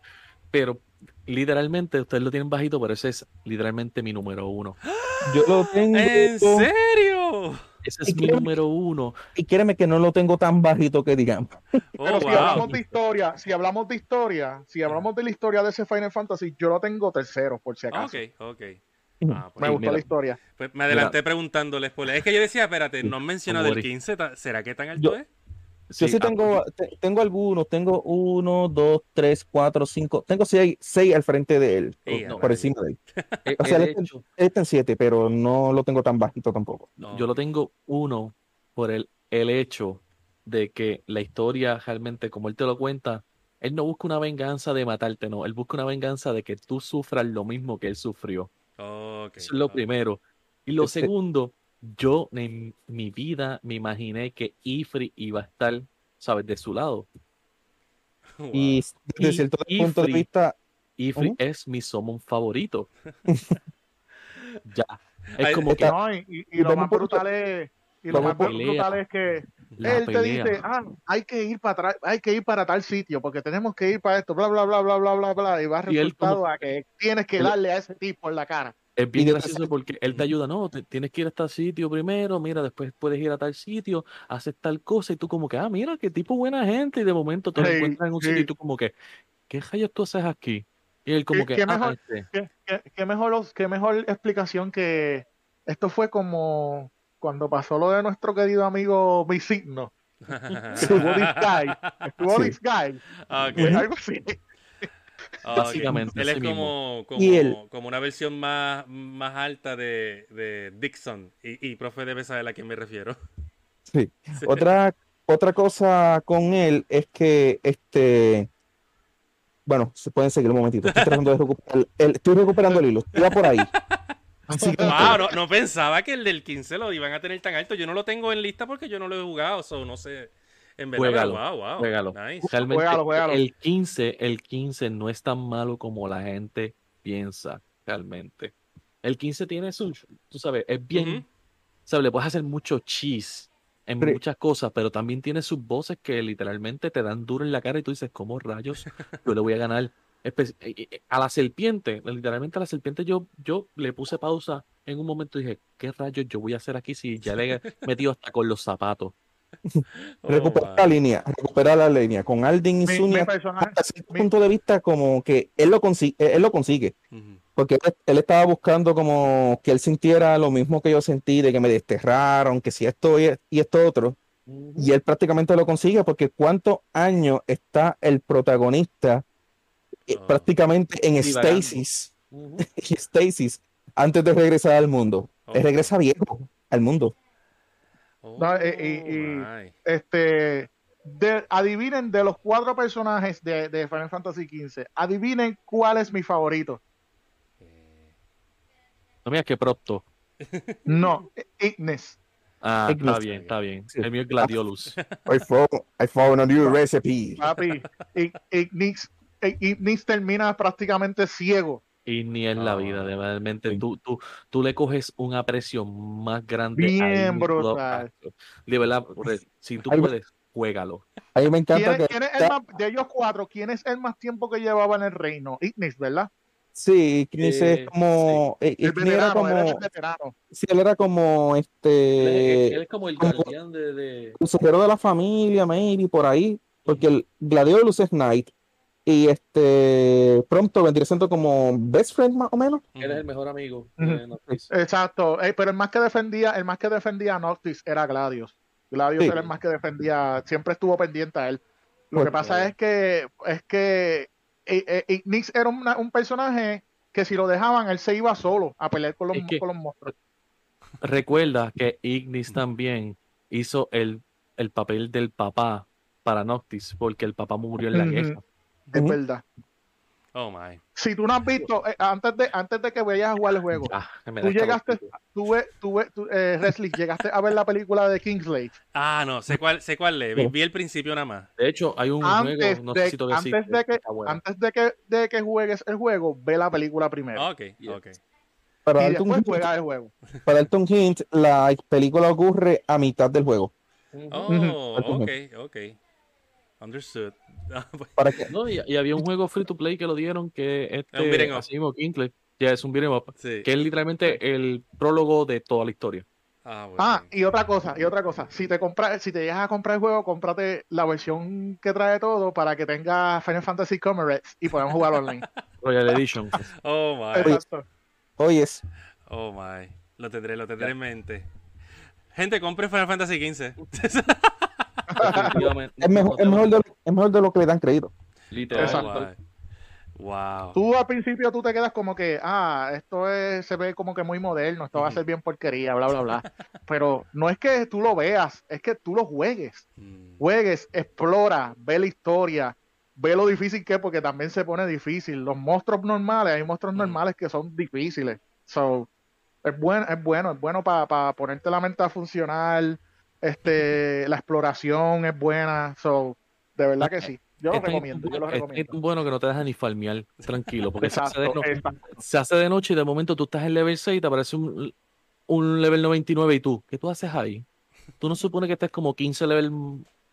Pero literalmente, ustedes lo tienen bajito, pero ese es literalmente mi número uno. Yo lo tengo. ¿En serio? Ese es mi número uno. Y créeme que no lo tengo tan bajito que digamos. Pero oh, si hablamos de historia, si hablamos de historia, si hablamos de la historia de ese Final Fantasy, yo lo tengo tercero, por si acaso. Ok, ok. Ah, pues me gustó la historia. Pues me adelanté preguntándoles. Es que yo decía, espérate, no han mencionado el 15. ¿Será que tan alto es? Yo sí, tengo, tengo algunos, tengo uno, dos, tres, cuatro, cinco, tengo seis, seis al frente de él, por encima de él. o sea, él, está en siete, pero no lo tengo tan bajito tampoco. Yo lo tengo uno por el, el hecho de que la historia realmente, como él te lo cuenta, él no busca una venganza de matarte, no, él busca una venganza de que tú sufras lo mismo que él sufrió. Eso es lo primero. Y lo este segundo, yo en mi vida me imaginé que Ifri iba a estar, ¿sabes?, de su lado. Y desde cierto punto de vista. Ifri es mi summon favorito. ya. Es como que. y, lo más brutal es. Y lo más brutal es que él te dice, ah, hay que ir para atrás, hay que ir para tal sitio, porque tenemos que ir para esto, bla, bla, bla, bla, bla, bla, bla, y va resultado a que tienes que darle a ese tipo en la cara. Es bien gracioso porque él te ayuda, no, tienes que ir a tal sitio primero, mira, después puedes ir a tal sitio, haces tal cosa, y tú como que, ah, mira, qué tipo buena gente, y de momento te encuentras en un sitio y tú como que, ¿qué rayos tú haces aquí? Y él como que, ¿qué ah, mejor, este". ¿qué, mejor, qué mejor explicación que esto fue como cuando pasó lo de nuestro querido amigo Visigno. estuvo this guy, estuvo this guy, algo así. Básicamente. Él es como, como, como, una versión más, más alta de, de Dixon. Y, y, profe debe saber a quién me refiero. Sí. Otra, otra cosa con él es que este. Bueno, se pueden seguir un momentito. Estoy tratando de recuperar el, estoy recuperando el hilo. Iba por ahí. No, no, pensaba que el del 15 lo iban a tener tan alto. Yo no lo tengo en lista porque yo no lo he jugado. So, no sé. En verdad, wow, wow. Juégalo. Realmente, El 15, el 15 no es tan malo como la gente piensa, realmente. El 15 tiene su, tú sabes, es bien, sabes, le puedes hacer mucho cheese en muchas cosas, pero también tiene sus voces que literalmente te dan duro en la cara y tú dices, ¿cómo rayos yo le voy a ganar? Eh, eh, a la serpiente, literalmente a la serpiente yo, yo le puse pausa en un momento y dije, ¿qué rayos yo voy a hacer aquí si ya le he metido hasta con los zapatos? recuperar la línea, recuperar la línea. Con Aldin y Zunia, hasta cierto punto de vista, como que él lo consigue, él lo consigue. Porque él, estaba buscando como que él sintiera lo mismo que yo sentí, de que me desterraron, que si esto y, esto otro. Y él prácticamente lo consigue porque cuántos años está el protagonista eh, oh. prácticamente en stasis, stasis, antes de regresar al mundo. Él regresa viejo al mundo. Y, oh, este, adivinen de los cuatro personajes de, Final Fantasy XV, adivinen cuál es mi favorito. Eh. No mira qué pronto. No, Ignis. Ah, está bien, está bien. El mío es Gladiolus. I follow, I follow a new recipe. Papi, Ignis, Ignis termina prácticamente ciego y ni en la vida, realmente tú, tú, tú le coges un aprecio más grande. Bien brutal. De verdad, si tú puedes, juégalo. A mí me encanta ¿Quién, es el de ellos cuatro, ¿quién es el más tiempo que llevaba en el reino? Ignis, ¿verdad? Sí, Ignis es eh, como. Sí. Eh, era como. Él Sí, él era como este. Él, es como el guardián de, de. Consejero de la familia, maybe, por ahí. Porque el Gladiolus es Knight y este pronto vendría siendo como best friend más o menos. Eres el mejor amigo Exacto, eh, pero el más que defendía, el más que defendía a Noctis era Gladius. Gladius era el más que defendía, siempre estuvo pendiente a él. Lo que pasa es que es que eh, eh, era un personaje que si lo dejaban él se iba solo a pelear con los, con los monstruos. Recuerda que Ignis también hizo el, el papel del papá para Noctis porque el papá murió en la guerra es verdad. Oh my. Si tú no has visto, eh, antes, de, antes de que vayas a jugar el juego, tú llegaste, tú, tú, tú eh, llegaste a ver la película de Kingsley. Ah, no, sé cuál, sé cuál le vi, el principio nada más. De hecho, hay un juego, no sé si antes, de que, antes de que, de que juegues el juego, ve la película primero. Ok, ok. Para después juega el juego. Para Elton Hint, la película ocurre a mitad del juego. Oh, ok, ok. Understood. Ah, pues. ¿Para qué? No, y, había un juego free to play que lo dieron que este así mismo ya es un beat'em up, que es literalmente el prólogo de toda la historia. Ah, ah, y otra cosa, y otra cosa, si te compras, si te llegas a comprar el juego, cómprate la versión que trae todo para que tenga Final Fantasy Comrades y podamos jugar online. Royal Edition. oh my. Oyes. Oh my. Lo tendré, lo tendré en mente. Gente, compre Final Fantasy XV. es, mejor, de, lo que le dan creído. Exacto. Wow. Tú al principio tú te quedas como que, ah, esto es, se ve como que muy moderno, esto va a ser bien porquería, bla, bla, bla. Pero no es que tú lo veas, es que tú lo juegues. Mm. Juegues, explora, ve la historia, ve lo difícil que es, porque también se pone difícil. Los monstruos normales, hay monstruos mm. normales que son difíciles. So, es bueno, es bueno, es bueno para ponerte la mente a funcionar, este, la exploración es buena, so, de verdad que sí. Yo lo recomiendo, yo lo recomiendo. Es bueno que no te dejes ni farmear, tranquilo, porque se, hace de noche y de momento tú estás en level 6 y te aparece un, un level 99 y tú, ¿qué tú haces ahí? tú no supones que estés como 15 level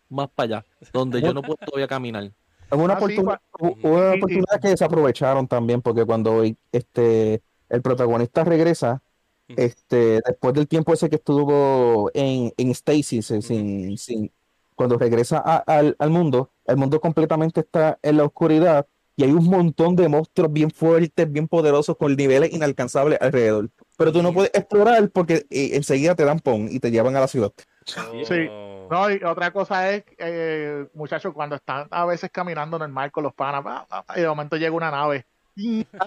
más para allá, donde yo no puedo todavía caminar. Es una, ah, oportunidad, una oportunidad que desaprovecharon también, porque cuando este el protagonista regresa, este, después del tiempo ese que estuvo en, en Stasis, sin, sin, cuando regresa al, al, mundo, el mundo completamente está en la oscuridad y hay un montón de monstruos bien fuertes, bien poderosos, con niveles inalcanzables alrededor. Pero tú no puedes explorar porque eh, enseguida te dan pon y te llevan a la ciudad. Sí. No, y otra cosa es, eh, muchachos, cuando están a veces caminando normal con los panas, y de momento llega una nave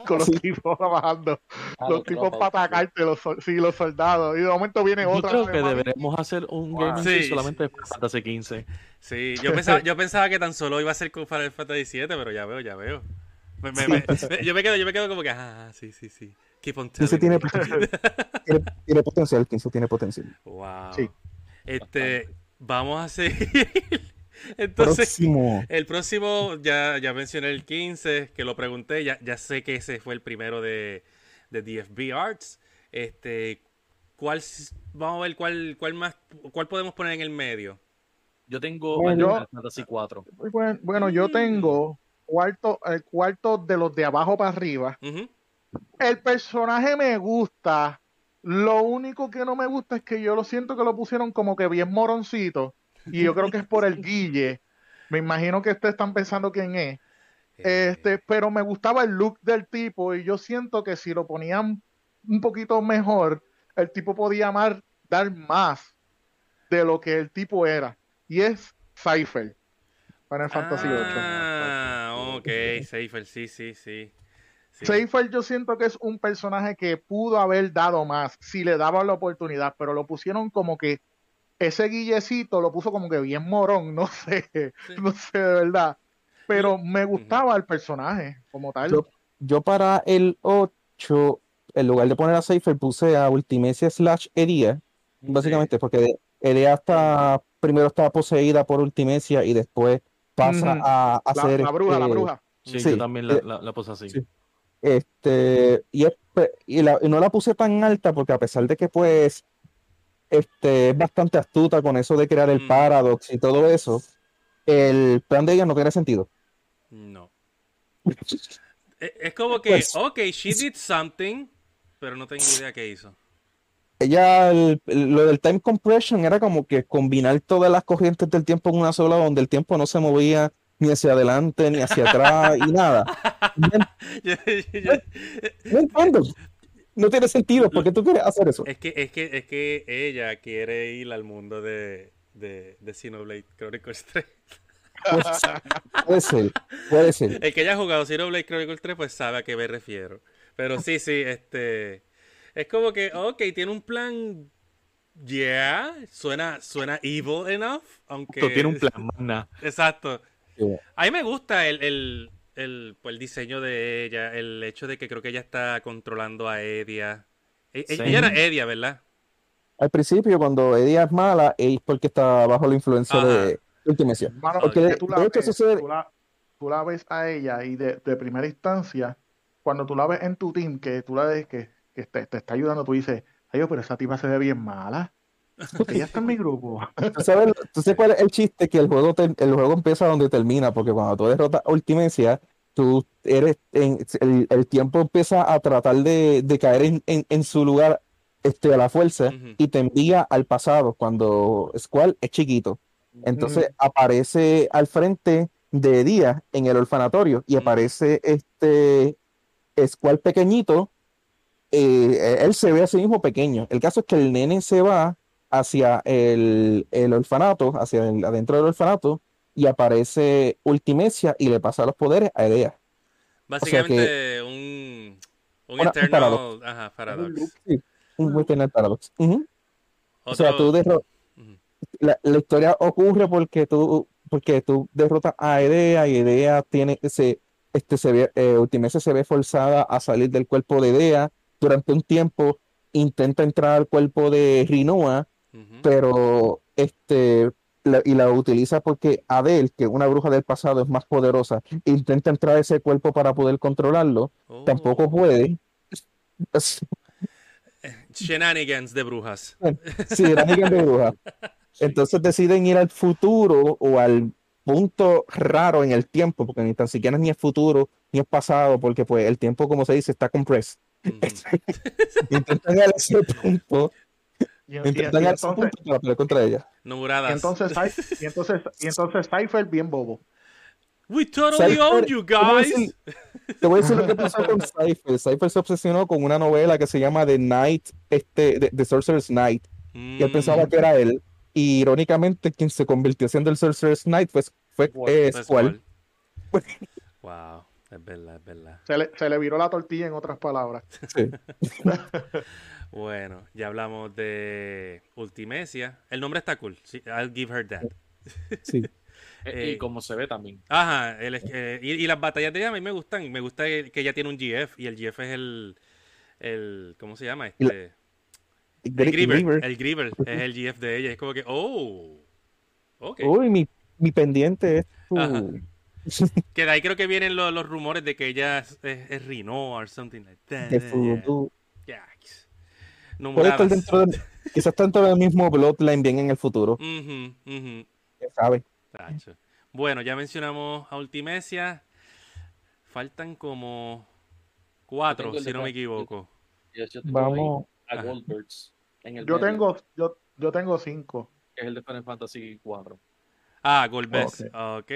con los tipos trabajando, ah, los tipos para atacarte, los, sí, los soldados, y de momento viene otra. Yo creo que deberemos hacer un game sí, solamente de Fantasy 15. Sí, yo pensaba, yo pensaba que tan solo iba a ser con Final Fantasy 7, pero ya veo, ya veo. yo, me quedo, yo me quedo como que, ah, sí, sí, sí. Keep on telling tiene, tiene, tiene, potencial, 15 tiene potencial. Wow. Sí. Este, vamos a seguir. Entonces, el próximo, ya, ya mencioné el 15, que lo pregunté, ya, ya sé que ese fue el primero de, de DFB Arts. Este, ¿cuál, vamos a ver cuál, cuál más, cuál podemos poner en el medio. Yo tengo bueno, Fantasy 4. Bueno, yo tengo cuarto, el cuarto de los de abajo para arriba. El personaje me gusta. Lo único que no me gusta es que yo lo siento que lo pusieron como que bien moroncito y yo creo que es por el Guille. Me imagino que ustedes están pensando quién es. Eh, este, pero me gustaba el look del tipo y yo siento que si lo ponían un poquito mejor, el tipo podía amar, dar más de lo que el tipo era. Y es Cypher para el Fantasy VIII. Ah, ok, Cypher, sí, sí, sí. sí. Cypher yo siento que es un personaje que pudo haber dado más si le daba la oportunidad, pero lo pusieron como que ese guillecito lo puso como que bien morón, no sé, no sé de verdad. Pero me gustaba el personaje como tal. Yo, para el 8, en lugar de poner a Cypher, puse a Ultimecia slash Eria, básicamente, porque Eria está, primero estaba poseída por Ultimecia y después pasa a, hacer... La, bruja, la bruja. Sí, yo también la, la, puse así. Este, y, y, y no la puse tan alta porque a pesar de que pues este, es bastante astuta con eso de crear el mm. paradox y todo eso, el plan de ella no tiene sentido. No. E, es como que, pues, ok, she did something, pero no tengo idea qué hizo. Ella, lo del time compression era como que combinar todas las corrientes del tiempo en una sola, donde el tiempo no se movía ni hacia adelante, ni hacia atrás, y nada. No, entiendo no tiene sentido. ¿Por qué tú quieres hacer eso? Es que, es que, es que ella quiere ir al mundo de, de, de Xenoblade Chronicles 3. puede ser, puede ser. El que haya jugado Xenoblade Chronicles 3, pues sabe a qué me refiero. Pero sí, sí, este. Es como que, ok, tiene un plan. Yeah, suena, suena evil enough. Aunque. tiene un plan, Exacto. A mí me gusta el, el, pues, el diseño de ella, el hecho de que creo que ella está controlando a Edia. E, e, ella era Edia, ¿verdad? Al principio, cuando Edia es mala, es porque está bajo la influencia de Ultimation. Porque tú, la ves, tú, la, ves a ella y de, primera instancia, cuando tú la ves en tu team, que tú la ves que, te, está ayudando, tú dices, ay, pero esa tipa se ve bien mala. Ella está en mi grupo. ¿Tú sabes, cuál es el chiste? Que el juego, el juego empieza donde termina, porque cuando tú derrotas a Ultimecia, tú eres el, tiempo empieza a tratar de, caer en, su lugar este, a la fuerza y te envía al pasado cuando Squall es chiquito. Entonces aparece al frente de Día en el orfanatorio y aparece este Squall pequeñito. Eh, él se ve a sí mismo pequeño. El caso es que el nene se va hacia el, orfanato, hacia adentro del orfanato, y aparece Ultimecia y le pasa los poderes a Edea. Básicamente un, un eternal Ajá, paradox. Sí, un eternal paradox. O sea, tú la, la, historia ocurre porque tú, porque tú derrotas a Edea y Edea tiene ese este se ve, eh, Ultimecia se ve forzada a salir del cuerpo de Edea durante un tiempo intenta entrar al cuerpo de Rinoa pero este y la utiliza porque Adel, que es una bruja del pasado, es más poderosa, intenta entrar a ese cuerpo para poder controlarlo, tampoco oh. puede. Shenanigans de brujas. Sí, shenanigans de brujas. Entonces deciden ir al futuro o al punto raro en el tiempo, porque ni tan siquiera ni es futuro ni es pasado, porque pues el tiempo, como se dice, está compressed. intentan ir a ese punto. Intentan a ese punto para contra ella. No y entonces, y entonces, y entonces Cypher bien bobo. We totally own you guys. Te voy a decir lo que pasó con Cypher. Cypher se obsesionó con una novela que se llama The Night, este, The, Sorcerer's Night. Y él pensaba que era él. Y irónicamente, quien se convirtió siendo el Sorcerer's Night fue, fue eh, Squall. wow, es verdad, es verdad. Se le, se le viró la tortilla en otras palabras. Sí. bueno, ya hablamos de Ultimecia. El nombre está cool. I'll give her that. Sí. Eh, y como se ve también. Ajá, eh, y, las batallas de ella a mí me gustan. Me gusta que ella tiene un GF y el GF es el. el ¿Cómo se llama? Este, el Griever. El Griever es el GF de ella. Es como que, oh. Okay. Uy, mi, mi pendiente es. que de ahí creo que vienen los, los rumores de que ella es, es, Rino o something like that. De yeah. Puede dentro quizás está dentro del mismo Bloodline bien en el futuro. Uh sabe? Bueno, ya mencionamos a Ultimecia. Faltan como cuatro, si no me equivoco. Vamos a Goldbergs. yo, tengo, yo, yo tengo cinco. es el de Final Fantasy 4. Ah, Goldbergs. Ok.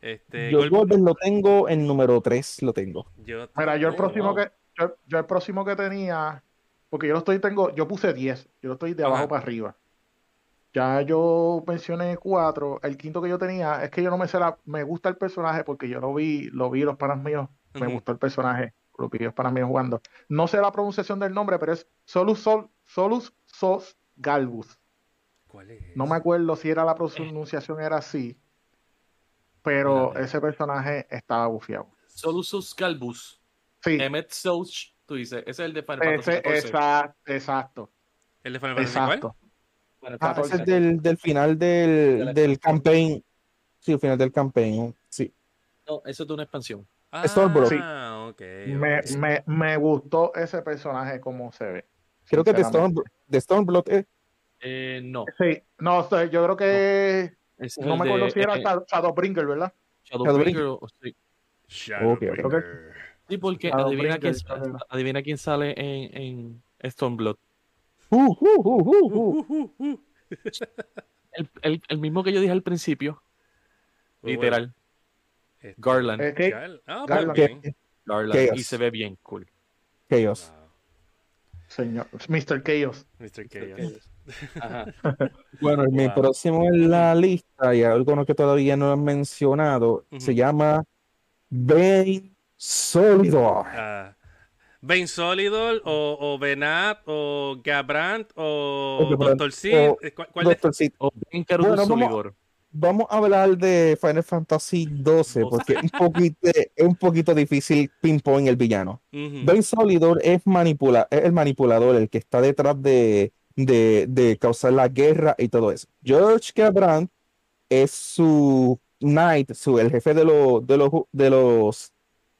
Este, yo lo tengo en número 3, lo tengo. Yo Mira, yo el próximo que yo, el próximo que tenía, porque yo lo estoy tengo, yo puse 10, yo lo estoy de abajo para arriba. Ya yo mencioné cuatro. El quinto que yo tenía es que yo no me sé la, me gusta el personaje porque yo lo vi, lo vi los panas míos, me gustó el personaje, lo vi los panas míos jugando. No sé la pronunciación del nombre, pero es Solus Sol, Solus Sos Galbus. ¿Cuál es? No me acuerdo si era la pronunciación era así, pero ese personaje estaba bufiado. Solus Sos Galbus. Sí. Emmet Soch, tú dices, ese es el de Final Fantasy Exacto, exacto. ¿El de Final Fantasy exacto. Ah, ese es del, del final del, del campaign. Sí, el final del campaign, sí. No, eso es de una expansión. Ah, Stormblood. Okay, me, me, me, gustó ese personaje como se ve. Creo que de, Storm, de Stormblood es. Eh, no. Sí, no, yo creo que. No, no me acuerdo si era eh, Shadowbringer, ¿verdad? Shadowbringer, sí. Shadowbringer. Okay. Sí, porque adivina quién, adivina quién sale en, en Stormblood. Uh, uh, uh, el, el, el, mismo que yo dije al principio. literal. Este, Garland. Ah, Garland. Garland. Y se ve bien cool. Chaos. Señor. Mr. Chaos. Mr. Chaos. bueno, mi próximo en la lista, y algo que todavía no han mencionado, se llama Bane Solidor. Ah, Ben Solidor o, o Benat o Gabrant o Doctor Sid. ¿Cuál Doctor Sid. O Ben bueno, Solidor. Vamos, a hablar de Final Fantasy XII porque es un poquito, es un poquito difícil pinpoint el villano. Ben Solidor es, manipula, es el manipulador, el que está detrás de, de, de causar la guerra y todo eso. George Gabrant es su knight, su, el jefe de, lo, de, los, de, los,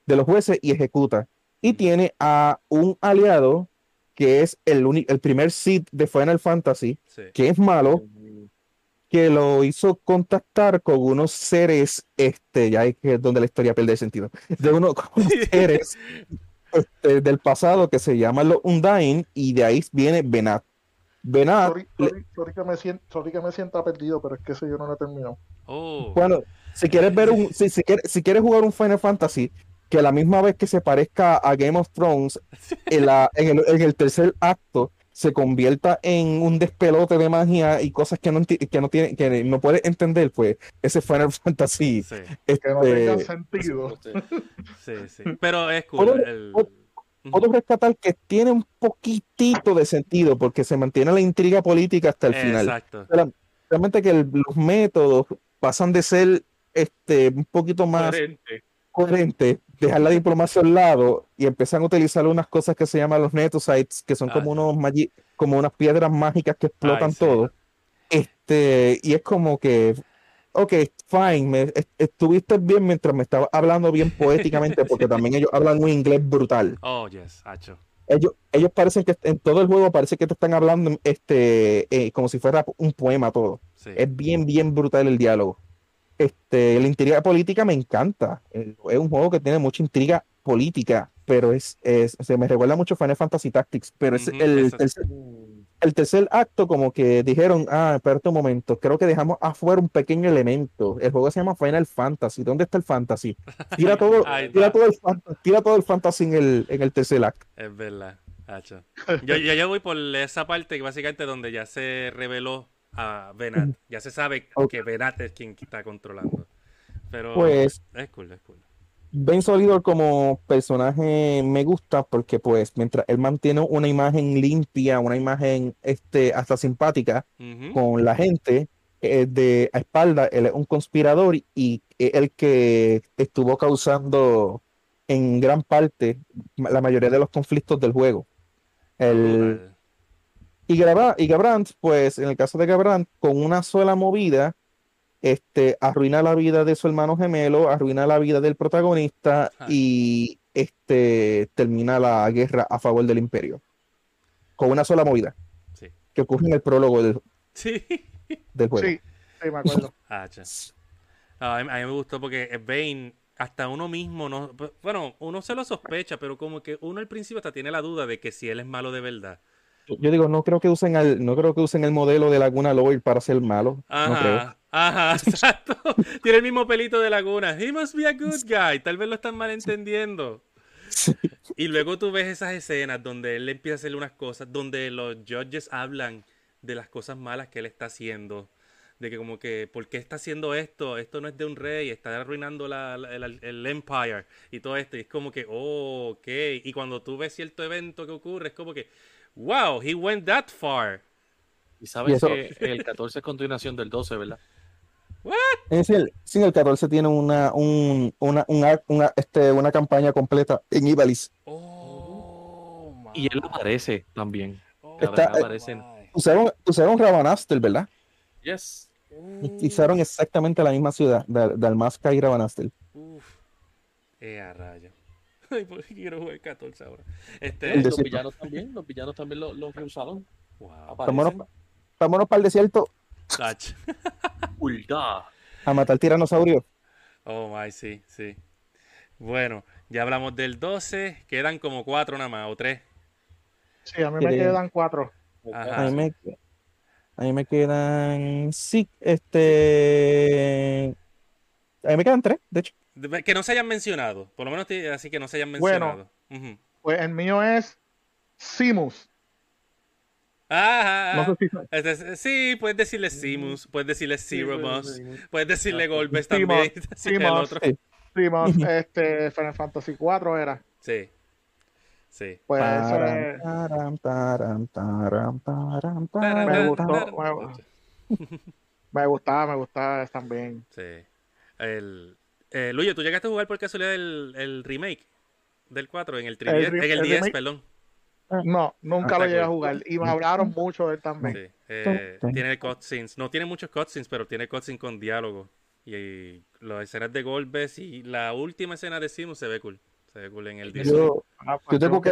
de los jueces y ejecuta y tiene a un aliado que es el, el primer Sith de Final Fantasy, que es malo, que lo hizo contactar con unos seres, este, ya es donde la historia pierde sentido, de unos, seres este, del pasado que se llaman los Undyne y de ahí viene Benat. Benat. Sorry, que me siento, que me sienta perdido, pero es que eso yo no lo he terminado. Oh. Bueno, si quieres ver un, si, si, quieres, si quieres jugar un Final Fantasy, que a la misma vez que se parezca a Game of Thrones, en, la, en, el, tercer acto se convierta en un despelote de magia y cosas que no, que no tiene, que no puedes entender, pues ese Final Fantasy. Sí. Este, que no tenga sentido. Sí, sí. Pero es cool. Puedo, rescatar que tiene un poquitito de sentido porque se mantiene la intriga política hasta el final. Exacto. Realmente que los métodos pasan de ser este un poquito más coherente, dejar la diplomacia al lado y empiezan a utilizar unas cosas que se llaman los netosites, que son como unos como unas piedras mágicas que explotan todo. Este, y es como que, ok, fine, me, estuviste bien mientras me estaba hablando bien poéticamente, porque también ellos hablan un inglés brutal. Oh, yes, hacho. ellos, ellos parecen que en todo el juego parece que te están hablando este, eh, como si fuera un poema todo. Es bien, bien brutal el diálogo. Este, la intriga política me encanta. Es un juego que tiene mucha intriga política, pero es, se me recuerda mucho Final Fantasy Tactics, pero es el, el, tercer acto como que dijeron, ah, espérate un momento, creo que dejamos afuera un pequeño elemento. El juego se llama Final Fantasy. ¿Dónde está el fantasy? Tira todo, tira todo, el, tira todo el fantasy en el, en el tercer acto. Es verdad. Yo, yo, yo voy por esa parte básicamente donde ya se reveló a Venat. Ya se sabe que Venat es quien está controlando. Pero pues, es cool, es cool. Ben Solidor como personaje me gusta porque pues mientras él mantiene una imagen limpia, una imagen este, hasta simpática con la gente, eh, de a espalda, él es un conspirador y el que estuvo causando en gran parte la mayoría de los conflictos del juego. El, y, y Gabrant, pues en el caso de Gabrant, con una sola movida, este, arruina la vida de su hermano gemelo, arruina la vida del protagonista y este, termina la guerra a favor del imperio. Con una sola movida. Que ocurre en el prólogo del, del juego. Sí, sí, me acuerdo. a, mí, me gustó porque Bane, hasta uno mismo, no, bueno, uno se lo sospecha, pero como que uno al principio hasta tiene la duda de que si él es malo de verdad. Yo digo, no creo que usen el, no creo que usen el modelo de Laguna Lloyd para ser malo. Ajá, ajá, exacto. Tiene el mismo pelito de Laguna. He must be a good guy. Tal vez lo están malentendiendo. Y luego tú ves esas escenas donde él empieza a hacerle unas cosas, donde los judges hablan de las cosas malas que él está haciendo. De que como que, ¿por qué está haciendo esto? Esto no es de un rey, está arruinando la, el, el, empire y todo esto. Y es como que, oh, ok. Y cuando tú ves cierto evento que ocurre, es como que, Wow, he went that far. Y sabes que el 14 es continuación del 12, ¿verdad? Es el, sí, el 14 tiene una, un, una, una, este, una campaña completa en Ibalis. Oh, y él aparece también. Oh, Está, aparecen. Usaron, usaron Rabanastel, ¿verdad? Yes. Usaron exactamente la misma ciudad, Dalmasca y Rabanastel. Uf. Eh, a rayo. Ay, por quiero jugar 14 ahora. Este, los villanos también, los villanos también lo, lo reusaron. Wow. Vámonos, para el desierto. A matar tiranosaurio. Oh, my, sí, sí. Bueno, ya hablamos del 12. Quedan como 4 nada más, o 3. Sí, a mí me quedan 4. A mí me, a mí me quedan. Sí, este. A mí me quedan 3, de hecho. Que no se hayan mencionado. Por lo menos así que no se hayan mencionado. Bueno, pues el mío es Simus. Ajá. Este sí, puedes decirle Simus, puedes decirle Ceremus, puedes decirle Golbes también. Simus, Simus, este, Final Fantasy 4 era. Sí. Sí. Pues. Me gustó. Me gustaba, me gustaba también. Sí. El, eh, Luyo, ¿tú llegaste a jugar por casualidad el, el remake del 4 en el, 3, en el, 10, perdón? No, nunca ah, lo llegué a jugar. Y me hablaron mucho de él también. Sí. Eh, tiene cutscenes. No tiene muchos cutscenes, pero tiene cutscenes con diálogo. Y, las escenas de golpes y la última escena de Simus se ve cool. Se ve cool en el 10. Yo, ah, pues yo, tengo que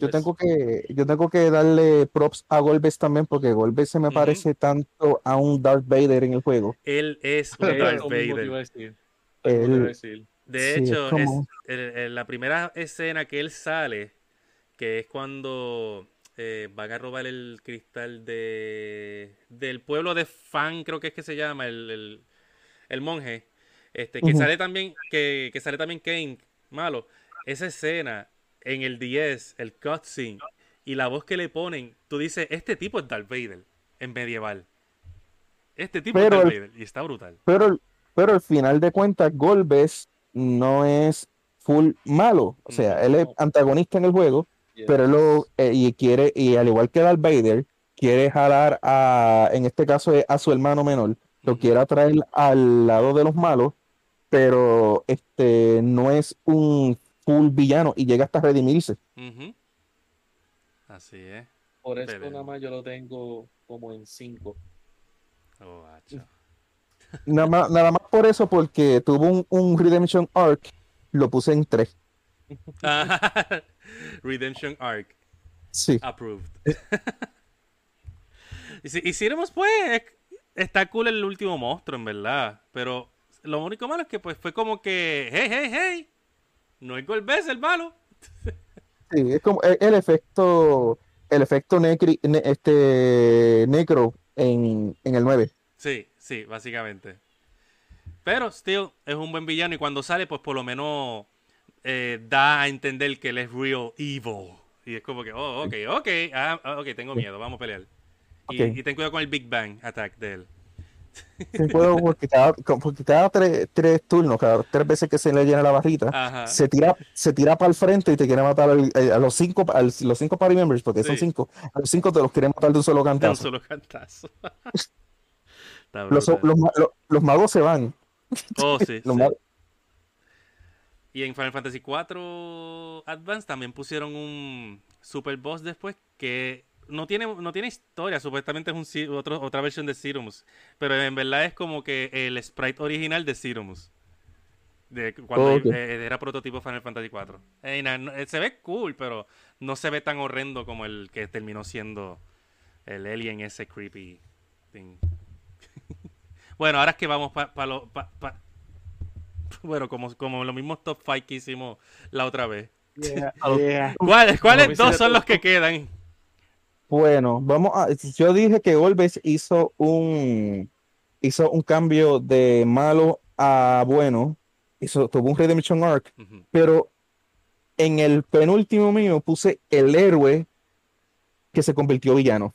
yo tengo que yo tengo que darle props a Golbes también porque Golbes se me parece tanto a un Darth Vader en el juego. Él es un Darth Vader. De hecho, es la primera escena que él sale, que es cuando eh, van a robar el cristal de del pueblo de Fan, creo que es que se llama, el, monje. Este, que sale también, que, que, sale también Kane, malo. Esa escena en el 10, el cutscene, y la voz que le ponen, tú dices, este tipo es Darth Vader en medieval. Este tipo es Darth Vader, y está brutal. Pero pero al final de cuentas, Golbes no es full malo. O sea, él es antagonista en el juego, pero él lo, eh, y quiere, y al igual que Darth Vader, quiere jalar a, en este caso, a su hermano menor, lo quiere atraer al lado de los malos, pero este no es un full villano y llega hasta redimirse. Así es. Por eso nada más yo lo tengo como en 5. Oh, Nada más, nada más por eso, porque tuvo un, un Redemption Arc, lo puse en 3. Redemption Arc. Sí. Approved. y si hiciéramos, pues, está cool el último monstruo, en verdad. Pero lo único malo es que pues fue como que, hey, hey, hey, no hay golpes el malo. sí, es como el, efecto, el efecto necri, este, necro en, en el 9. Sí, sí, básicamente. Pero, still, es un buen villano y cuando sale, pues por lo menos eh, da a entender que él es real evil. Y es como que, oh, ok, ok, ah, ah, ok, tengo miedo, vamos a pelear. Y, ten cuidado con el Big Bang Attack de él. puedo, porque cada, porque cada tres, tres, turnos, cada tres veces que se le llena la barrita, se tira, se tira para el frente y te quiere matar eh, a los cinco, a los cinco party members, porque son cinco, a los cinco te los quiere matar de un solo cantazo. De un solo cantazo. los, los, magos se van. Oh, sí. Y en Final Fantasy IV Advance también pusieron un super boss después que no tiene, no tiene historia, supuestamente es un otra versión de Sirumus, pero en verdad es como que el sprite original de Sirumus. De cuando eh, era prototipo Final Fantasy IV. Eh, eh, se ve cool, pero no se ve tan horrendo como el que terminó siendo el alien ese creepy thing. bueno, ahora es que vamos para pa, bueno, como, como los mismos top 5 que hicimos la otra vez. ¿Cuáles, cuáles dos son los que quedan? Bueno, vamos a. Yo dije que Olves hizo un hizo un cambio de malo a bueno. Hizo, tuvo un Redemption Arc, pero en el penúltimo mío puse el héroe que se convirtió villano.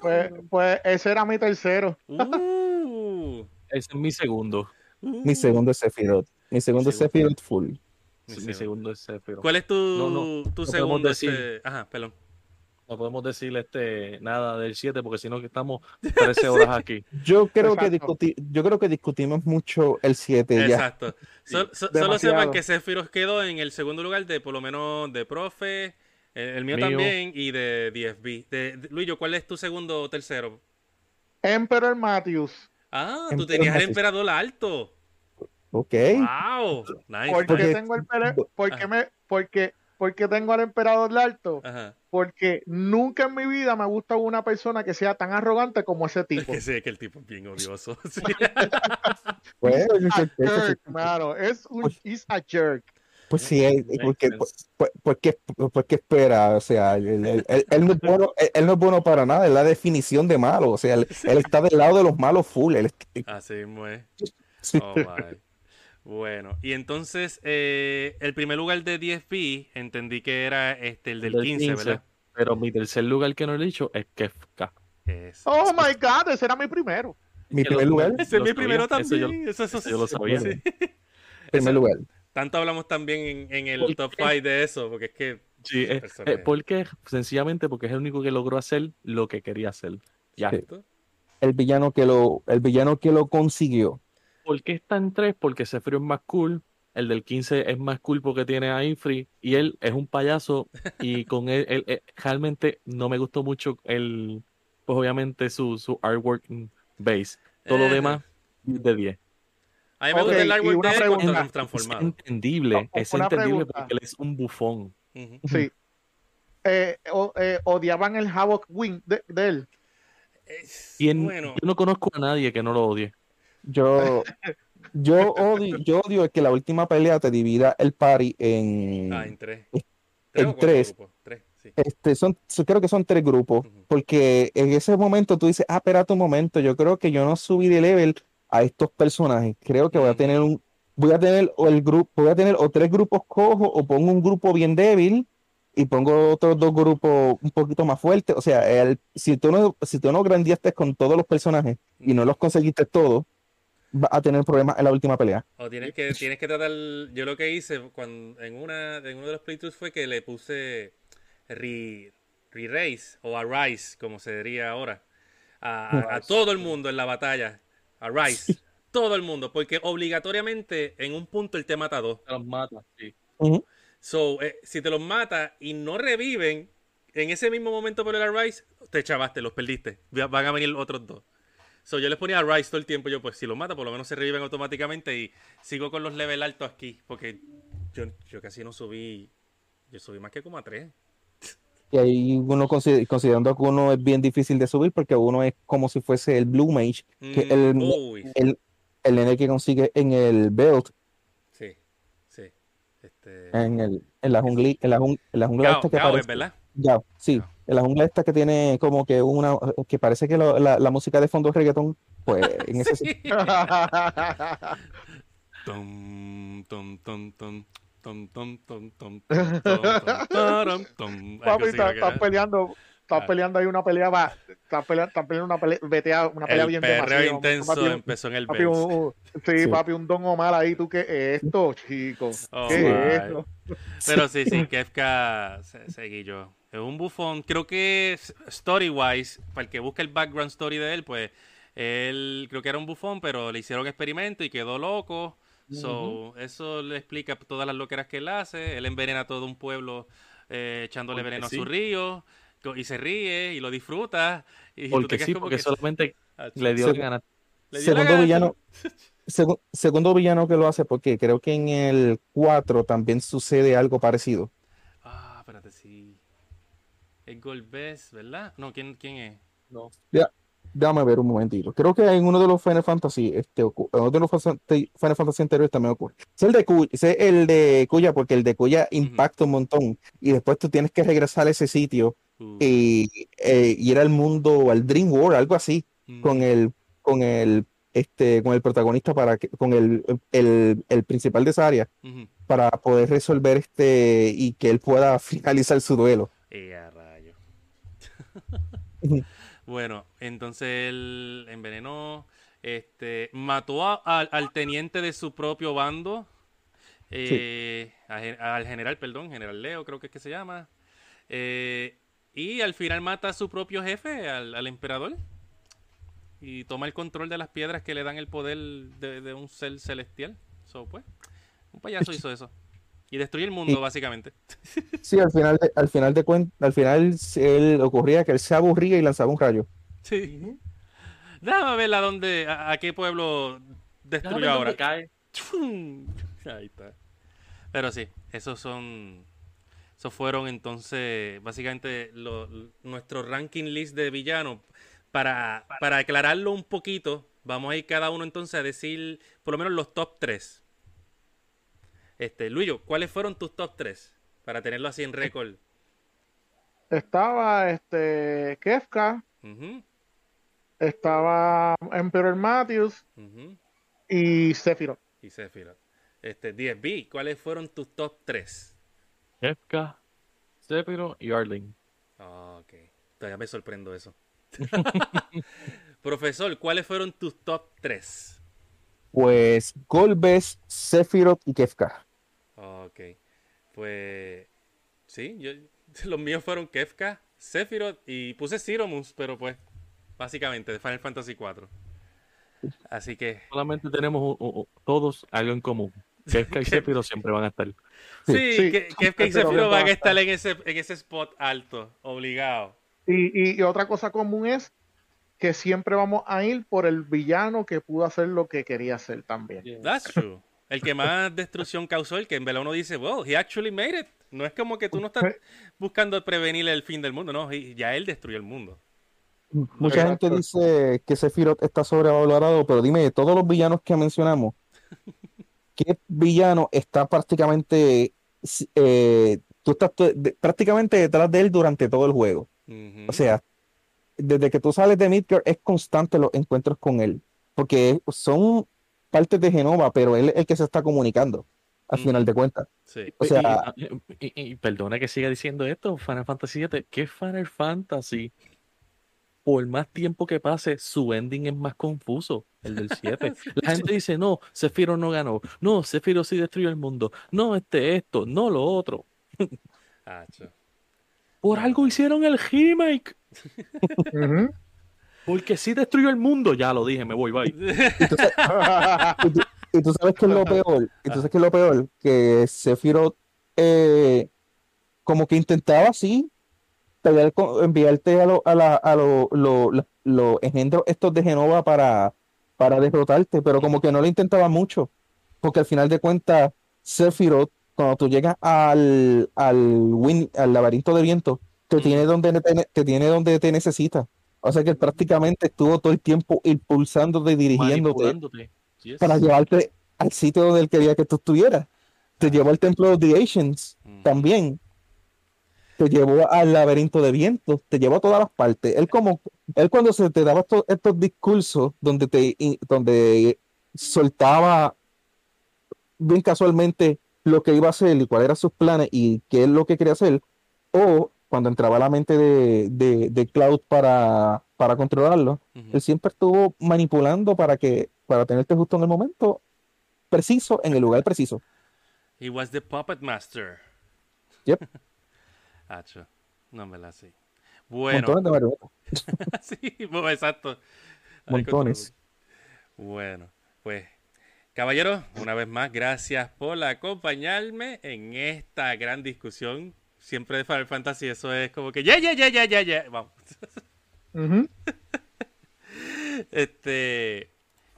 Pues, pues, ese era mi tercero. Uh. ese es mi segundo. Mi segundo es Sephiroth. Mi segundo es Sephiroth full. Mi, segundo es Sephiroth. ¿Cuál es tu, tu segundo? Decir, Ajá, pelón. No podemos decirle este, nada del 7 porque si no estamos 13 horas aquí. yo, creo que discuti yo creo que discutimos mucho el 7 Exacto. solo sepan que Sephiroth quedó en el segundo lugar de por lo menos de profe, el, mío, también y de DFB. De, Luis, ¿cuál es tu segundo o tercero? Emperor Matthews. Ah, tú tenías el emperador alto. Ok. Wow. Nice. ¿Por qué tengo el porque me porque porque tengo al emperador alto? Porque nunca en mi vida me ha gustado una persona que sea tan arrogante como ese tipo. Es que que el tipo es bien odioso. bueno, claro, es un is a jerk. Pues sí, porque, porque, porque, espera, o sea, él, él, él, no es bueno, él, no es bueno para nada, es la definición de malo, o sea, él, está del lado de los malos full. Así mismo es. Oh, bueno, y entonces eh, el primer lugar de 10B entendí que era este el del, 15, ¿verdad? Pero mi tercer lugar que no he dicho es Kefka. Oh my god, ese era mi primero. Mi primer lugar. Ese es mi primero también. Eso, eso, yo lo sabía. Primer lugar. Tanto hablamos también en, el top 5 de eso, porque es que. Sí, eh, eh, porque sencillamente porque es el único que logró hacer lo que quería hacer. Ya. El villano que lo, el villano que lo consiguió. ¿Por qué está en 3? Porque Sephiroth es más cool. El del 15 es más cool porque tiene a Infree y él es un payaso y con él, eh, realmente no me gustó mucho el, pues obviamente su, su artwork base. Todo lo demás, de 10. A mí me gusta el artwork de él transformado. Es entendible, es entendible porque él es un bufón. Sí. Eh, eh, odiaban el Havoc Wing de, él. Yo no conozco a nadie que no lo odie. Yo, yo odio, yo odio que la última pelea te divida el party en, ah, en tres. En tres. Este, son, creo que son tres grupos, porque en ese momento tú dices, ah, espérate un momento, yo creo que yo no subí de level a estos personajes. Creo que voy a tener un, voy a tener o el grupo, voy a tener o tres grupos cojos o pongo un grupo bien débil y pongo otros dos grupos un poquito más fuertes. O sea, el, si tú no, si tú no grandiaste con todos los personajes y no los conseguiste todos, va a tener problemas en la última pelea. O tienes que, tienes que tratar, yo lo que hice cuando en una, en uno de los playthroughs fue que le puse re-race o arise, como se diría ahora, a todo el mundo en la batalla a Rice. todo el mundo, porque obligatoriamente en un punto él te mata dos. Te los mata, sí. So, eh, si te los mata y no reviven, en ese mismo momento por el Rice, te chavaste, los perdiste. Van a venir otros dos. So, yo les ponía a Rise todo el tiempo. Yo, pues, si lo mata, por lo menos se reviven automáticamente. Y sigo con los level altos aquí. Porque yo, yo casi no subí. Yo subí más que como a 3. Y ahí uno considerando que uno es bien difícil de subir porque uno es como si fuese el Blue Mage, que mm, el, el, el, nene que consigue en el belt. Sí, sí. Este... En, el, en la jungla, en la, jungla, en la jungla esta que parece, ¿verdad? Ya, sí. En la jungla esta que tiene como que una, que parece que lo, la, la, música de fondo es reggaetón, pues en ese tom, tom, tom, tom. Tom, tom, tom, tom, Papi, estás peleando, estás peleando ahí una pelea, va, estás peleando, peleando una pelea, una pelea bien demasiado. intenso empezó en el papi, sí, papi, un Don Omar ahí, ¿tú qué es esto, chicos? ¿Qué es esto? Pero sí, sí, Kefka seguí yo. Es un bufón. Creo que story-wise, para el que busque el background story de él, pues él creo que era un bufón, pero le hicieron experimento y quedó loco. So, eso le explica todas las loqueras que él hace. Él envenena a todo un pueblo eh, echándole veneno a su río y se ríe y lo disfruta. Y porque sí, porque solamente ah, le dio ganas. Segundo villano. segundo villano que lo hace, porque creo que en el 4 también sucede algo parecido. Ah, espérate, sí. Es Golbez, ¿verdad? No, ¿quién, quién es? No. Ya, Déjame ver un momentito. Creo que en uno de los Final Fantasy, este, uno de los Final Fantasy anteriores también ocurre. Es el de Cuya, es el de Cuya porque el de Cuya impacta un montón. Y después tú tienes que regresar a ese sitio uh. y eh, ir al mundo, al Dream World, algo así, con mm. el, con el, este, con el protagonista para que, con el, el, el principal de esa área, para poder resolver este y que él pueda finalizar su duelo. Eh, rayo. Bueno, entonces él envenenó, este, mató al teniente de su propio bando, eh, al general, perdón, general Leo creo que es que se llama, eh, y al final mata a su propio jefe, al, emperador, y toma el control de las piedras que le dan el poder de, un ser celestial. So, pues, un payaso hizo eso. Y destruye el mundo, básicamente. Sí, al final, de, al final de cuenta, al final él ocurría que él se aburría y lanzaba un rayo. Sí. Déjame ver a dónde, a, qué pueblo destruyó ahora. Cae. Ahí está. Pero sí, esos son. Esos fueron entonces, básicamente, nuestro ranking list de villanos. Para, para aclararlo un poquito, vamos a ir cada uno entonces a decir por lo menos los top 3. Este, Luyo, ¿cuáles fueron tus top 3? Para tenerlo así en récord. Estaba este Kefka. Estaba Emperor Matthews. Y Sephiroth. Y Sephiroth. Este, 10B, ¿cuáles fueron tus top 3? Kefka, Sephiroth y Arling. Ah, ok. Todavía me sorprendo eso. Profesor, ¿cuáles fueron tus top 3? Pues Golbez, Sephiroth y Kefka. Ok. Pues. Sí, yo, los míos fueron Kefka, Sephiroth y puse Siromus, pero pues. Básicamente, de Final Fantasy IV. Así que. Solamente tenemos todos algo en común. Kefka y Sephiroth siempre van a estar. Sí, Kefka y Sephiroth van a estar en ese, en ese spot alto, obligado. Y, y, otra cosa común es que siempre vamos a ir por el villano que pudo hacer lo que quería hacer también. That's true el que más destrucción causó, el que en verdad uno dice, wow, he actually made it. No es como que tú no estás buscando prevenir el fin del mundo, no, ya él destruyó el mundo. Mucha gente dice que Sephiroth está sobrevalorado, pero dime, de todos los villanos que mencionamos, ¿qué villano está prácticamente, eh, tú estás prácticamente detrás de él durante todo el juego? O sea, desde que tú sales de Midgard es constante los encuentros con él, porque son parte de Genova, pero él es el que se está comunicando al final de cuentas. Sí. O sea, y, perdona que siga diciendo esto, Final Fantasy VII, ¿qué Final Fantasy? Por más tiempo que pase, su ending es más confuso, el del 7. La gente dice, no, Sephiroth no ganó, no, Sephiroth sí destruyó el mundo, no, este, esto, no, lo otro. Por algo hicieron el remake. Porque si destruyó el mundo, ya lo dije, me voy, bye. y, tú, sabes que es lo peor, y tú sabes que es lo peor, que Sephiroth eh, como que intentaba así enviarte a, lo, a, la, a los lo, engendros estos de Genova para, para derrotarte, pero como que no lo intentaba mucho, porque al final de cuentas, Sephiroth, cuando tú llegas al, al, win, al laberinto de viento, te tiene donde te, tiene donde te necesita. O sea que prácticamente estuvo todo el tiempo impulsándote, dirigiéndote para llevarte al sitio donde él quería que tú estuvieras. Te llevó al templo de The Asians también. Te llevó al laberinto de vientos, te llevó a todas las partes. Él como, él cuando se te daba estos, estos discursos donde te, donde soltaba bien casualmente lo que iba a hacer y cuáles eran sus planes y qué es lo que quería hacer, o cuando entraba a la mente de, de, Cloud para, para controlarlo, él siempre estuvo manipulando para que, para tenerte justo en el momento preciso, en el lugar preciso. He was the puppet master. Yep. No me la sé. Bueno. Montones de sí, exacto. Montones. Bueno, pues, caballeros, una vez más, gracias por acompañarme en esta gran discusión. Siempre de Final Fantasy, eso es como que ya, ya, ya, ya, ya, ya. Vamos. este,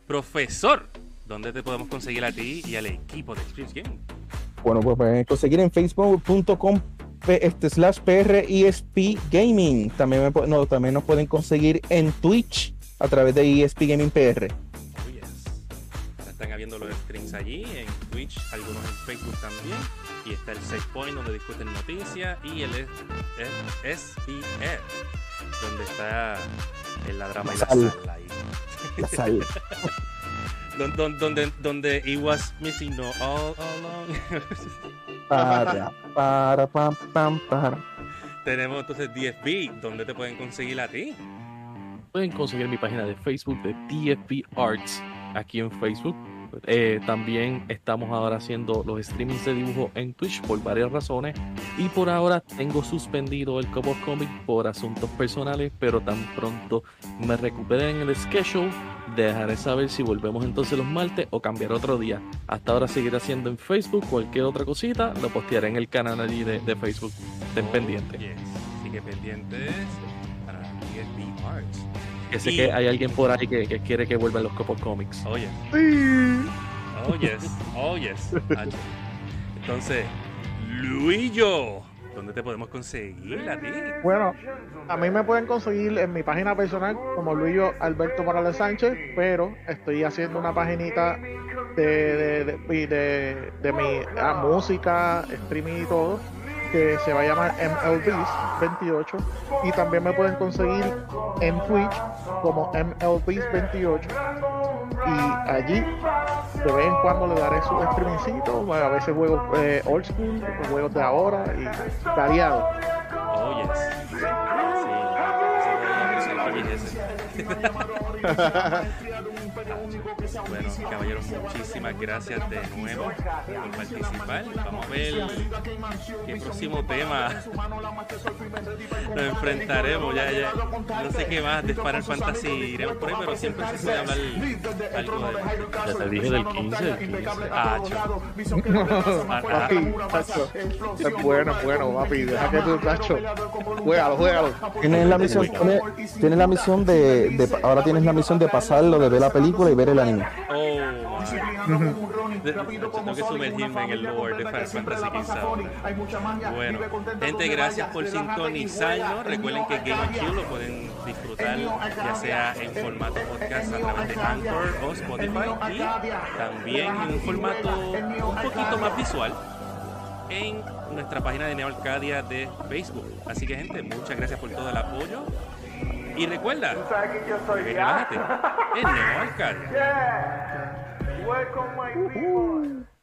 profesor, ¿dónde te podemos conseguir a ti y al equipo de Experience Game? Bueno, pues pueden conseguir en facebook.com este, slash PRESP Gaming. También, no, también nos pueden conseguir en Twitch a través de ESP Gaming PR. Oh, están habiendo los streams allí, en Twitch, algunos en Facebook también. Y está el Safe Point donde discuten noticias y el SPR, donde está el la drama y la sal ahí. La sal. donde, donde, donde he was missing no all along. para, para, pam, pam, para. Tenemos entonces DFB, ¿dónde te pueden conseguir a ti? Pueden conseguir mi página de Facebook de DFB Arts aquí en Facebook. Eh, también estamos ahora haciendo los streamings de dibujo en Twitch por varias razones. Y por ahora tengo suspendido el Cobo Comic por asuntos personales, pero tan pronto me recupere en el schedule dejaré saber si volvemos entonces los martes o cambiar otro día. Hasta ahora seguiré haciendo en Facebook cualquier otra cosita, lo postearé en el canal allí de, Facebook. Estén pendientes. Sigue pendientes para DSB Arts. Que sé que hay alguien por ahí que, quiere que vuelvan los Copos Comics. Oye. Sí. Oh yes. Oh yes. Entonces, Luillo. ¿Dónde te podemos conseguir a ti? Bueno, a mí me pueden conseguir en mi página personal como Luis Alberto Morales Sánchez, pero estoy haciendo una paginita de, de, de, mi ah, música, streaming y todo, que se va a llamar MLBs 28 y también me pueden conseguir en Twitch como MLBs 28 y allí de vez en cuando le daré su streamingcito, a veces juegos eh, old school, juegos de ahora y variados. Oh, yes. Sí, Bueno, caballeros, muchísimas gracias de nuevo por participar. Vamos a ver qué próximo tema nos enfrentaremos. Ya, ya, no sé qué más de Final Fantasy iremos por ahí, pero siempre se puede hablar algo de Ya te dije del 15, del 15. Ah, Es bueno, bueno, papi. Deja que tú, tacho. Juégalo, juégalo. Tienes la misión, tienes, la misión de, de, ahora tienes la misión de pasarlo, de ver la película y ver el anime. Oh, Tengo que sumergirme en el lore de Final Fantasy Bueno, gente, gracias por sintonizarnos. Recuerden que Game Chill lo pueden disfrutar ya sea en formato podcast a través de Anchor o Spotify y también en un formato un poquito más visual en nuestra página de Neo Arcadia de Facebook. Así que gente, muchas gracias por todo el apoyo. Y recuerda, relájate en Neo Arcadia. Welcome, my people.